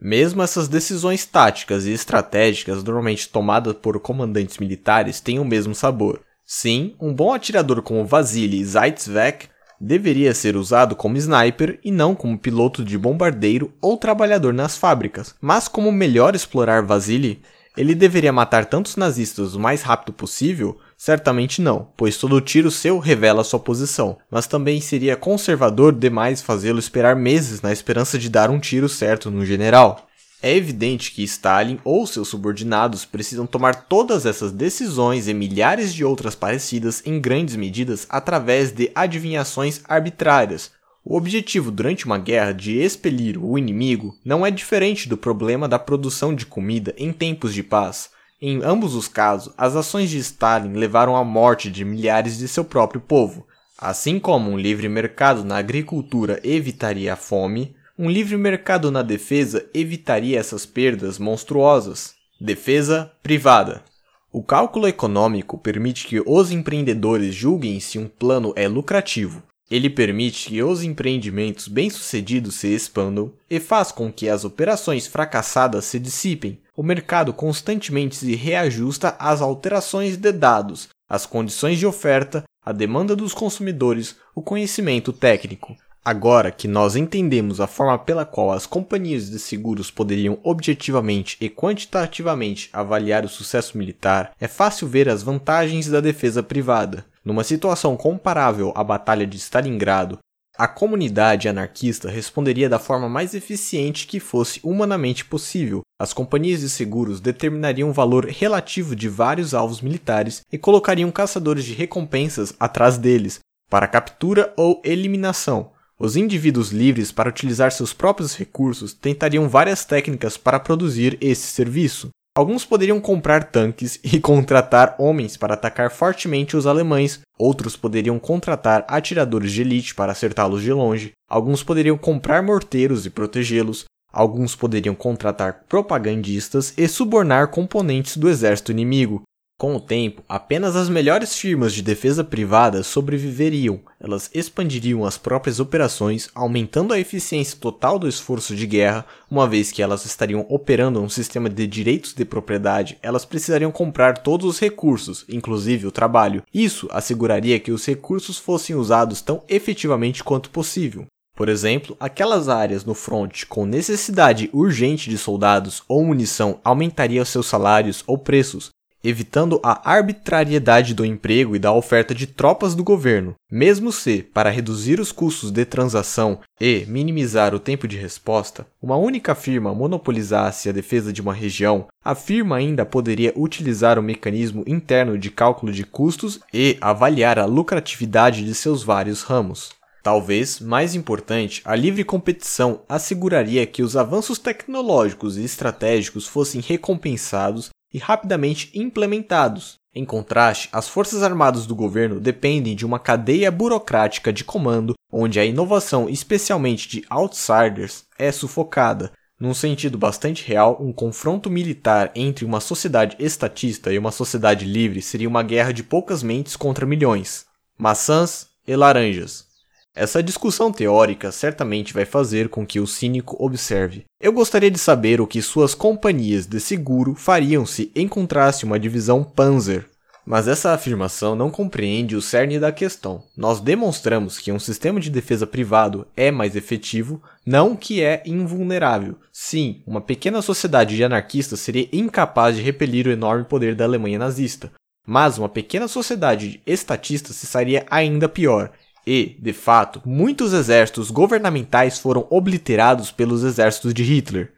Mesmo essas decisões táticas e estratégicas normalmente tomadas por comandantes militares têm o mesmo sabor. Sim, um bom atirador como Vasily Zaitsvek deveria ser usado como sniper e não como piloto de bombardeiro ou trabalhador nas fábricas. Mas como melhor explorar Vasily, ele deveria matar tantos nazistas o mais rápido possível? Certamente não, pois todo tiro seu revela sua posição, mas também seria conservador demais fazê-lo esperar meses na esperança de dar um tiro certo no general. É evidente que Stalin ou seus subordinados precisam tomar todas essas decisões e milhares de outras parecidas em grandes medidas através de adivinhações arbitrárias. O objetivo durante uma guerra de expelir o inimigo não é diferente do problema da produção de comida em tempos de paz. Em ambos os casos, as ações de Stalin levaram à morte de milhares de seu próprio povo. Assim como um livre mercado na agricultura evitaria a fome, um livre mercado na defesa evitaria essas perdas monstruosas. Defesa privada. O cálculo econômico permite que os empreendedores julguem se um plano é lucrativo. Ele permite que os empreendimentos bem-sucedidos se expandam e faz com que as operações fracassadas se dissipem. O mercado constantemente se reajusta às alterações de dados, às condições de oferta, à demanda dos consumidores, o conhecimento técnico. Agora que nós entendemos a forma pela qual as companhias de seguros poderiam objetivamente e quantitativamente avaliar o sucesso militar, é fácil ver as vantagens da defesa privada. Numa situação comparável à Batalha de Stalingrado, a comunidade anarquista responderia da forma mais eficiente que fosse humanamente possível. As companhias de seguros determinariam o valor relativo de vários alvos militares e colocariam caçadores de recompensas atrás deles, para captura ou eliminação. Os indivíduos livres para utilizar seus próprios recursos tentariam várias técnicas para produzir esse serviço. Alguns poderiam comprar tanques <laughs> e contratar homens para atacar fortemente os alemães, outros poderiam contratar atiradores de elite para acertá-los de longe, alguns poderiam comprar morteiros e protegê-los, alguns poderiam contratar propagandistas e subornar componentes do exército inimigo. Com o tempo, apenas as melhores firmas de defesa privada sobreviveriam. Elas expandiriam as próprias operações, aumentando a eficiência total do esforço de guerra, uma vez que elas estariam operando um sistema de direitos de propriedade, elas precisariam comprar todos os recursos, inclusive o trabalho. Isso asseguraria que os recursos fossem usados tão efetivamente quanto possível. Por exemplo, aquelas áreas no front com necessidade urgente de soldados ou munição aumentaria seus salários ou preços, evitando a arbitrariedade do emprego e da oferta de tropas do governo, mesmo se, para reduzir os custos de transação e minimizar o tempo de resposta, uma única firma monopolizasse a defesa de uma região, a firma ainda poderia utilizar o mecanismo interno de cálculo de custos e avaliar a lucratividade de seus vários ramos. Talvez, mais importante, a livre competição asseguraria que os avanços tecnológicos e estratégicos fossem recompensados e rapidamente implementados. Em contraste, as forças armadas do governo dependem de uma cadeia burocrática de comando onde a inovação, especialmente de outsiders, é sufocada. Num sentido bastante real, um confronto militar entre uma sociedade estatista e uma sociedade livre seria uma guerra de poucas mentes contra milhões. Maçãs e laranjas. Essa discussão teórica certamente vai fazer com que o cínico observe. Eu gostaria de saber o que suas companhias de seguro fariam se encontrasse uma divisão Panzer. Mas essa afirmação não compreende o cerne da questão. Nós demonstramos que um sistema de defesa privado é mais efetivo, não que é invulnerável. Sim, uma pequena sociedade de anarquistas seria incapaz de repelir o enorme poder da Alemanha nazista. Mas uma pequena sociedade de estatistas se sairia ainda pior e, de fato, muitos exércitos governamentais foram obliterados pelos exércitos de Hitler.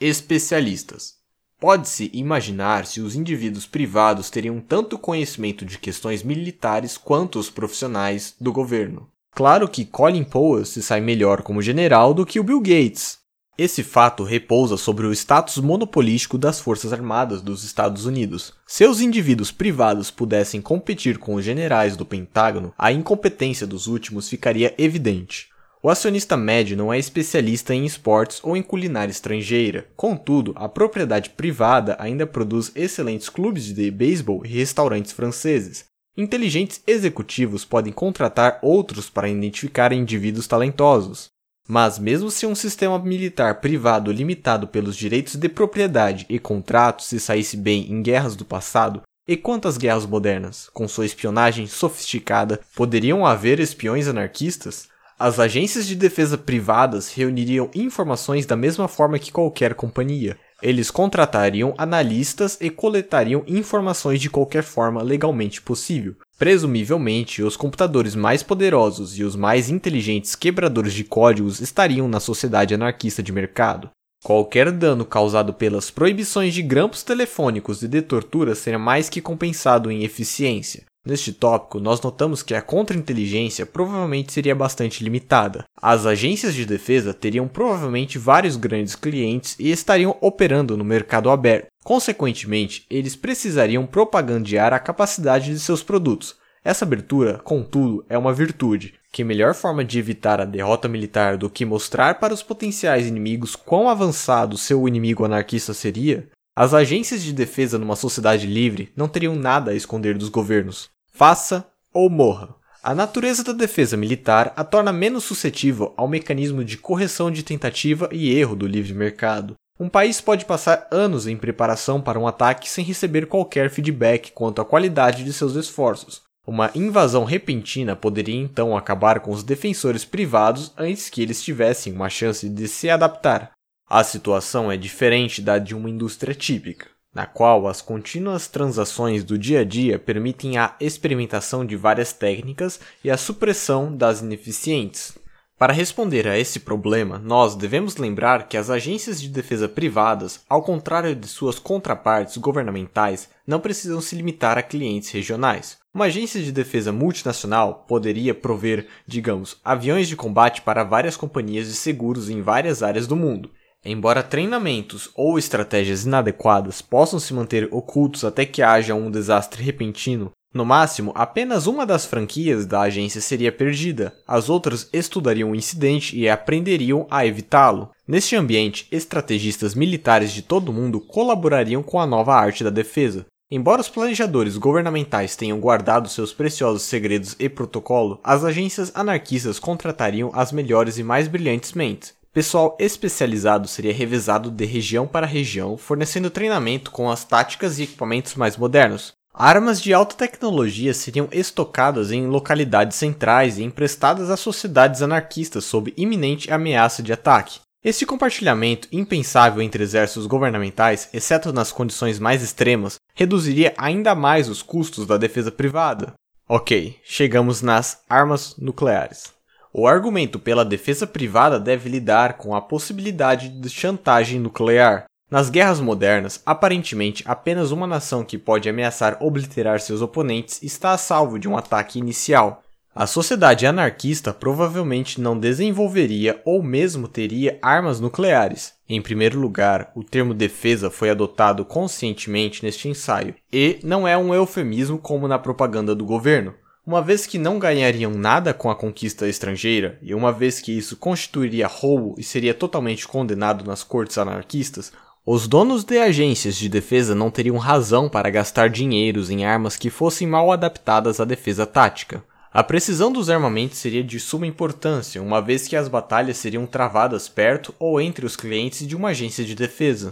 Especialistas. Pode-se imaginar se os indivíduos privados teriam tanto conhecimento de questões militares quanto os profissionais do governo. Claro que Colin Powell se sai melhor como general do que o Bill Gates, esse fato repousa sobre o status monopolístico das Forças Armadas dos Estados Unidos. Se os indivíduos privados pudessem competir com os generais do Pentágono, a incompetência dos últimos ficaria evidente. O acionista médio não é especialista em esportes ou em culinária estrangeira. Contudo, a propriedade privada ainda produz excelentes clubes de beisebol e restaurantes franceses. Inteligentes executivos podem contratar outros para identificar indivíduos talentosos. Mas, mesmo se um sistema militar privado limitado pelos direitos de propriedade e contratos se saísse bem em guerras do passado, e quantas guerras modernas, com sua espionagem sofisticada, poderiam haver espiões anarquistas? As agências de defesa privadas reuniriam informações da mesma forma que qualquer companhia. Eles contratariam analistas e coletariam informações de qualquer forma legalmente possível. Presumivelmente, os computadores mais poderosos e os mais inteligentes quebradores de códigos estariam na sociedade anarquista de mercado. Qualquer dano causado pelas proibições de grampos telefônicos e de tortura seria mais que compensado em eficiência. Neste tópico, nós notamos que a contra-inteligência provavelmente seria bastante limitada. As agências de defesa teriam provavelmente vários grandes clientes e estariam operando no mercado aberto, Consequentemente, eles precisariam propagandear a capacidade de seus produtos. Essa abertura, contudo, é uma virtude. Que melhor forma de evitar a derrota militar do que mostrar para os potenciais inimigos quão avançado seu inimigo anarquista seria? As agências de defesa numa sociedade livre não teriam nada a esconder dos governos. Faça ou morra. A natureza da defesa militar a torna menos suscetível ao mecanismo de correção de tentativa e erro do livre mercado. Um país pode passar anos em preparação para um ataque sem receber qualquer feedback quanto à qualidade de seus esforços. Uma invasão repentina poderia então acabar com os defensores privados antes que eles tivessem uma chance de se adaptar. A situação é diferente da de uma indústria típica, na qual as contínuas transações do dia a dia permitem a experimentação de várias técnicas e a supressão das ineficientes. Para responder a esse problema, nós devemos lembrar que as agências de defesa privadas, ao contrário de suas contrapartes governamentais, não precisam se limitar a clientes regionais. Uma agência de defesa multinacional poderia prover, digamos, aviões de combate para várias companhias de seguros em várias áreas do mundo. Embora treinamentos ou estratégias inadequadas possam se manter ocultos até que haja um desastre repentino, no máximo, apenas uma das franquias da agência seria perdida, as outras estudariam o incidente e aprenderiam a evitá-lo. Neste ambiente, estrategistas militares de todo o mundo colaborariam com a nova arte da defesa. Embora os planejadores governamentais tenham guardado seus preciosos segredos e protocolo, as agências anarquistas contratariam as melhores e mais brilhantes mentes. Pessoal especializado seria revezado de região para região, fornecendo treinamento com as táticas e equipamentos mais modernos. Armas de alta tecnologia seriam estocadas em localidades centrais e emprestadas às sociedades anarquistas sob iminente ameaça de ataque. Este compartilhamento impensável entre exércitos governamentais, exceto nas condições mais extremas, reduziria ainda mais os custos da defesa privada. Ok, chegamos nas armas nucleares. O argumento pela defesa privada deve lidar com a possibilidade de chantagem nuclear. Nas guerras modernas, aparentemente apenas uma nação que pode ameaçar obliterar seus oponentes está a salvo de um ataque inicial. A sociedade anarquista provavelmente não desenvolveria ou mesmo teria armas nucleares. Em primeiro lugar, o termo defesa foi adotado conscientemente neste ensaio, e não é um eufemismo como na propaganda do governo. Uma vez que não ganhariam nada com a conquista estrangeira, e uma vez que isso constituiria roubo e seria totalmente condenado nas cortes anarquistas, os donos de agências de defesa não teriam razão para gastar dinheiros em armas que fossem mal adaptadas à defesa tática. A precisão dos armamentos seria de suma importância, uma vez que as batalhas seriam travadas perto ou entre os clientes de uma agência de defesa.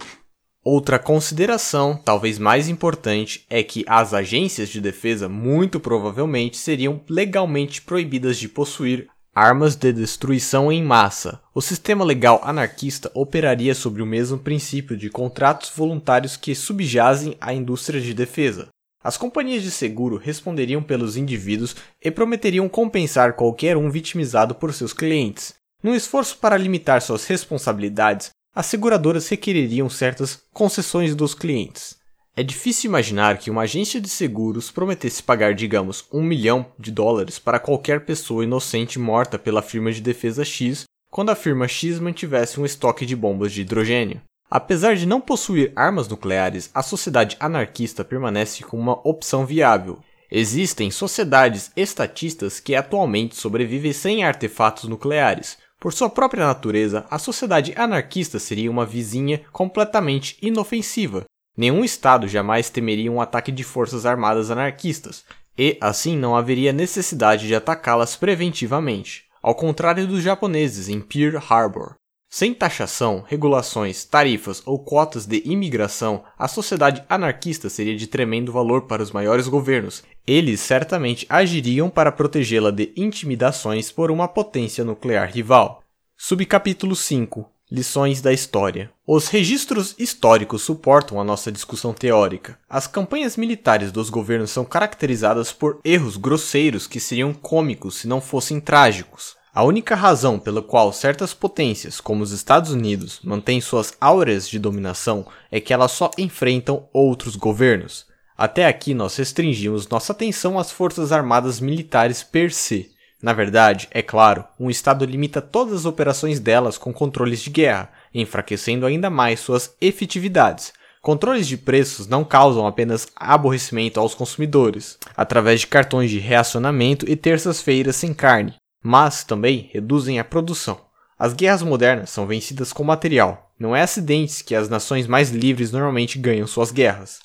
Outra consideração, talvez mais importante, é que as agências de defesa muito provavelmente seriam legalmente proibidas de possuir armas de destruição em massa. O sistema legal anarquista operaria sobre o mesmo princípio de contratos voluntários que subjazem à indústria de defesa. As companhias de seguro responderiam pelos indivíduos e prometeriam compensar qualquer um vitimizado por seus clientes. Num esforço para limitar suas responsabilidades, as seguradoras requereriam certas concessões dos clientes. É difícil imaginar que uma agência de seguros prometesse pagar, digamos, um milhão de dólares para qualquer pessoa inocente morta pela firma de defesa X quando a firma X mantivesse um estoque de bombas de hidrogênio. Apesar de não possuir armas nucleares, a sociedade anarquista permanece como uma opção viável. Existem sociedades estatistas que atualmente sobrevivem sem artefatos nucleares. Por sua própria natureza, a sociedade anarquista seria uma vizinha completamente inofensiva. Nenhum Estado jamais temeria um ataque de forças armadas anarquistas, e assim não haveria necessidade de atacá-las preventivamente, ao contrário dos japoneses em Pearl Harbor. Sem taxação, regulações, tarifas ou cotas de imigração, a sociedade anarquista seria de tremendo valor para os maiores governos. Eles certamente agiriam para protegê-la de intimidações por uma potência nuclear rival. Subcapítulo 5 Lições da História Os registros históricos suportam a nossa discussão teórica. As campanhas militares dos governos são caracterizadas por erros grosseiros que seriam cômicos se não fossem trágicos. A única razão pela qual certas potências, como os Estados Unidos, mantêm suas áureas de dominação é que elas só enfrentam outros governos. Até aqui nós restringimos nossa atenção às forças armadas militares per se. Na verdade, é claro, um Estado limita todas as operações delas com controles de guerra, enfraquecendo ainda mais suas efetividades. Controles de preços não causam apenas aborrecimento aos consumidores, através de cartões de reacionamento e terças-feiras sem carne, mas também reduzem a produção. As guerras modernas são vencidas com material. Não é acidentes que as nações mais livres normalmente ganham suas guerras.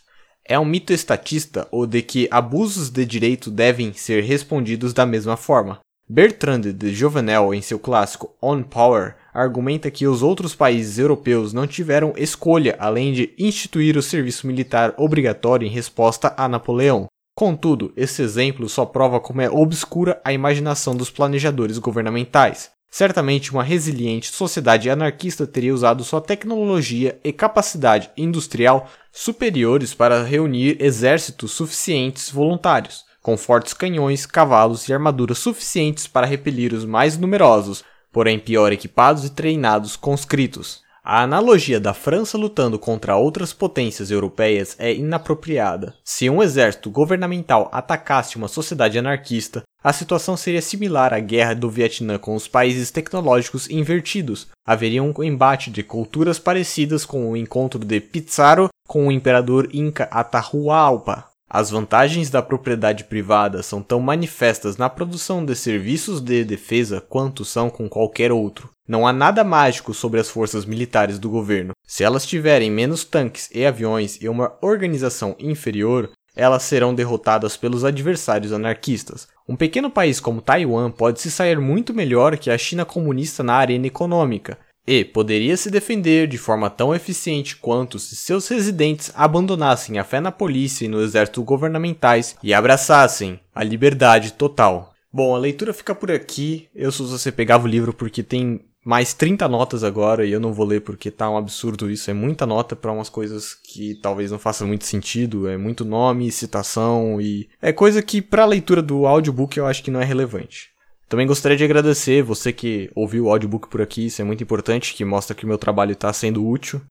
É um mito estatista o de que abusos de direito devem ser respondidos da mesma forma. Bertrand de Jovenel, em seu clássico On Power, argumenta que os outros países europeus não tiveram escolha além de instituir o serviço militar obrigatório em resposta a Napoleão. Contudo, esse exemplo só prova como é obscura a imaginação dos planejadores governamentais. Certamente, uma resiliente sociedade anarquista teria usado sua tecnologia e capacidade industrial superiores para reunir exércitos suficientes voluntários, com fortes canhões, cavalos e armaduras suficientes para repelir os mais numerosos, porém pior equipados e treinados conscritos. A analogia da França lutando contra outras potências europeias é inapropriada. Se um exército governamental atacasse uma sociedade anarquista, a situação seria similar à guerra do Vietnã com os países tecnológicos invertidos. Haveria um embate de culturas parecidas com o encontro de Pizarro com o imperador Inca Atahualpa. As vantagens da propriedade privada são tão manifestas na produção de serviços de defesa quanto são com qualquer outro. Não há nada mágico sobre as forças militares do governo. Se elas tiverem menos tanques e aviões e uma organização inferior, elas serão derrotadas pelos adversários anarquistas. Um pequeno país como Taiwan pode se sair muito melhor que a China comunista na arena econômica, e poderia se defender de forma tão eficiente quanto se seus residentes abandonassem a fé na polícia e no exército governamentais e abraçassem a liberdade total. Bom, a leitura fica por aqui. Eu se você pegava o livro porque tem mais 30 notas agora e eu não vou ler porque tá um absurdo isso. É muita nota para umas coisas que talvez não façam muito sentido. É muito nome, citação e é coisa que para leitura do audiobook eu acho que não é relevante. Também gostaria de agradecer você que ouviu o audiobook por aqui, isso é muito importante, que mostra que o meu trabalho está sendo útil.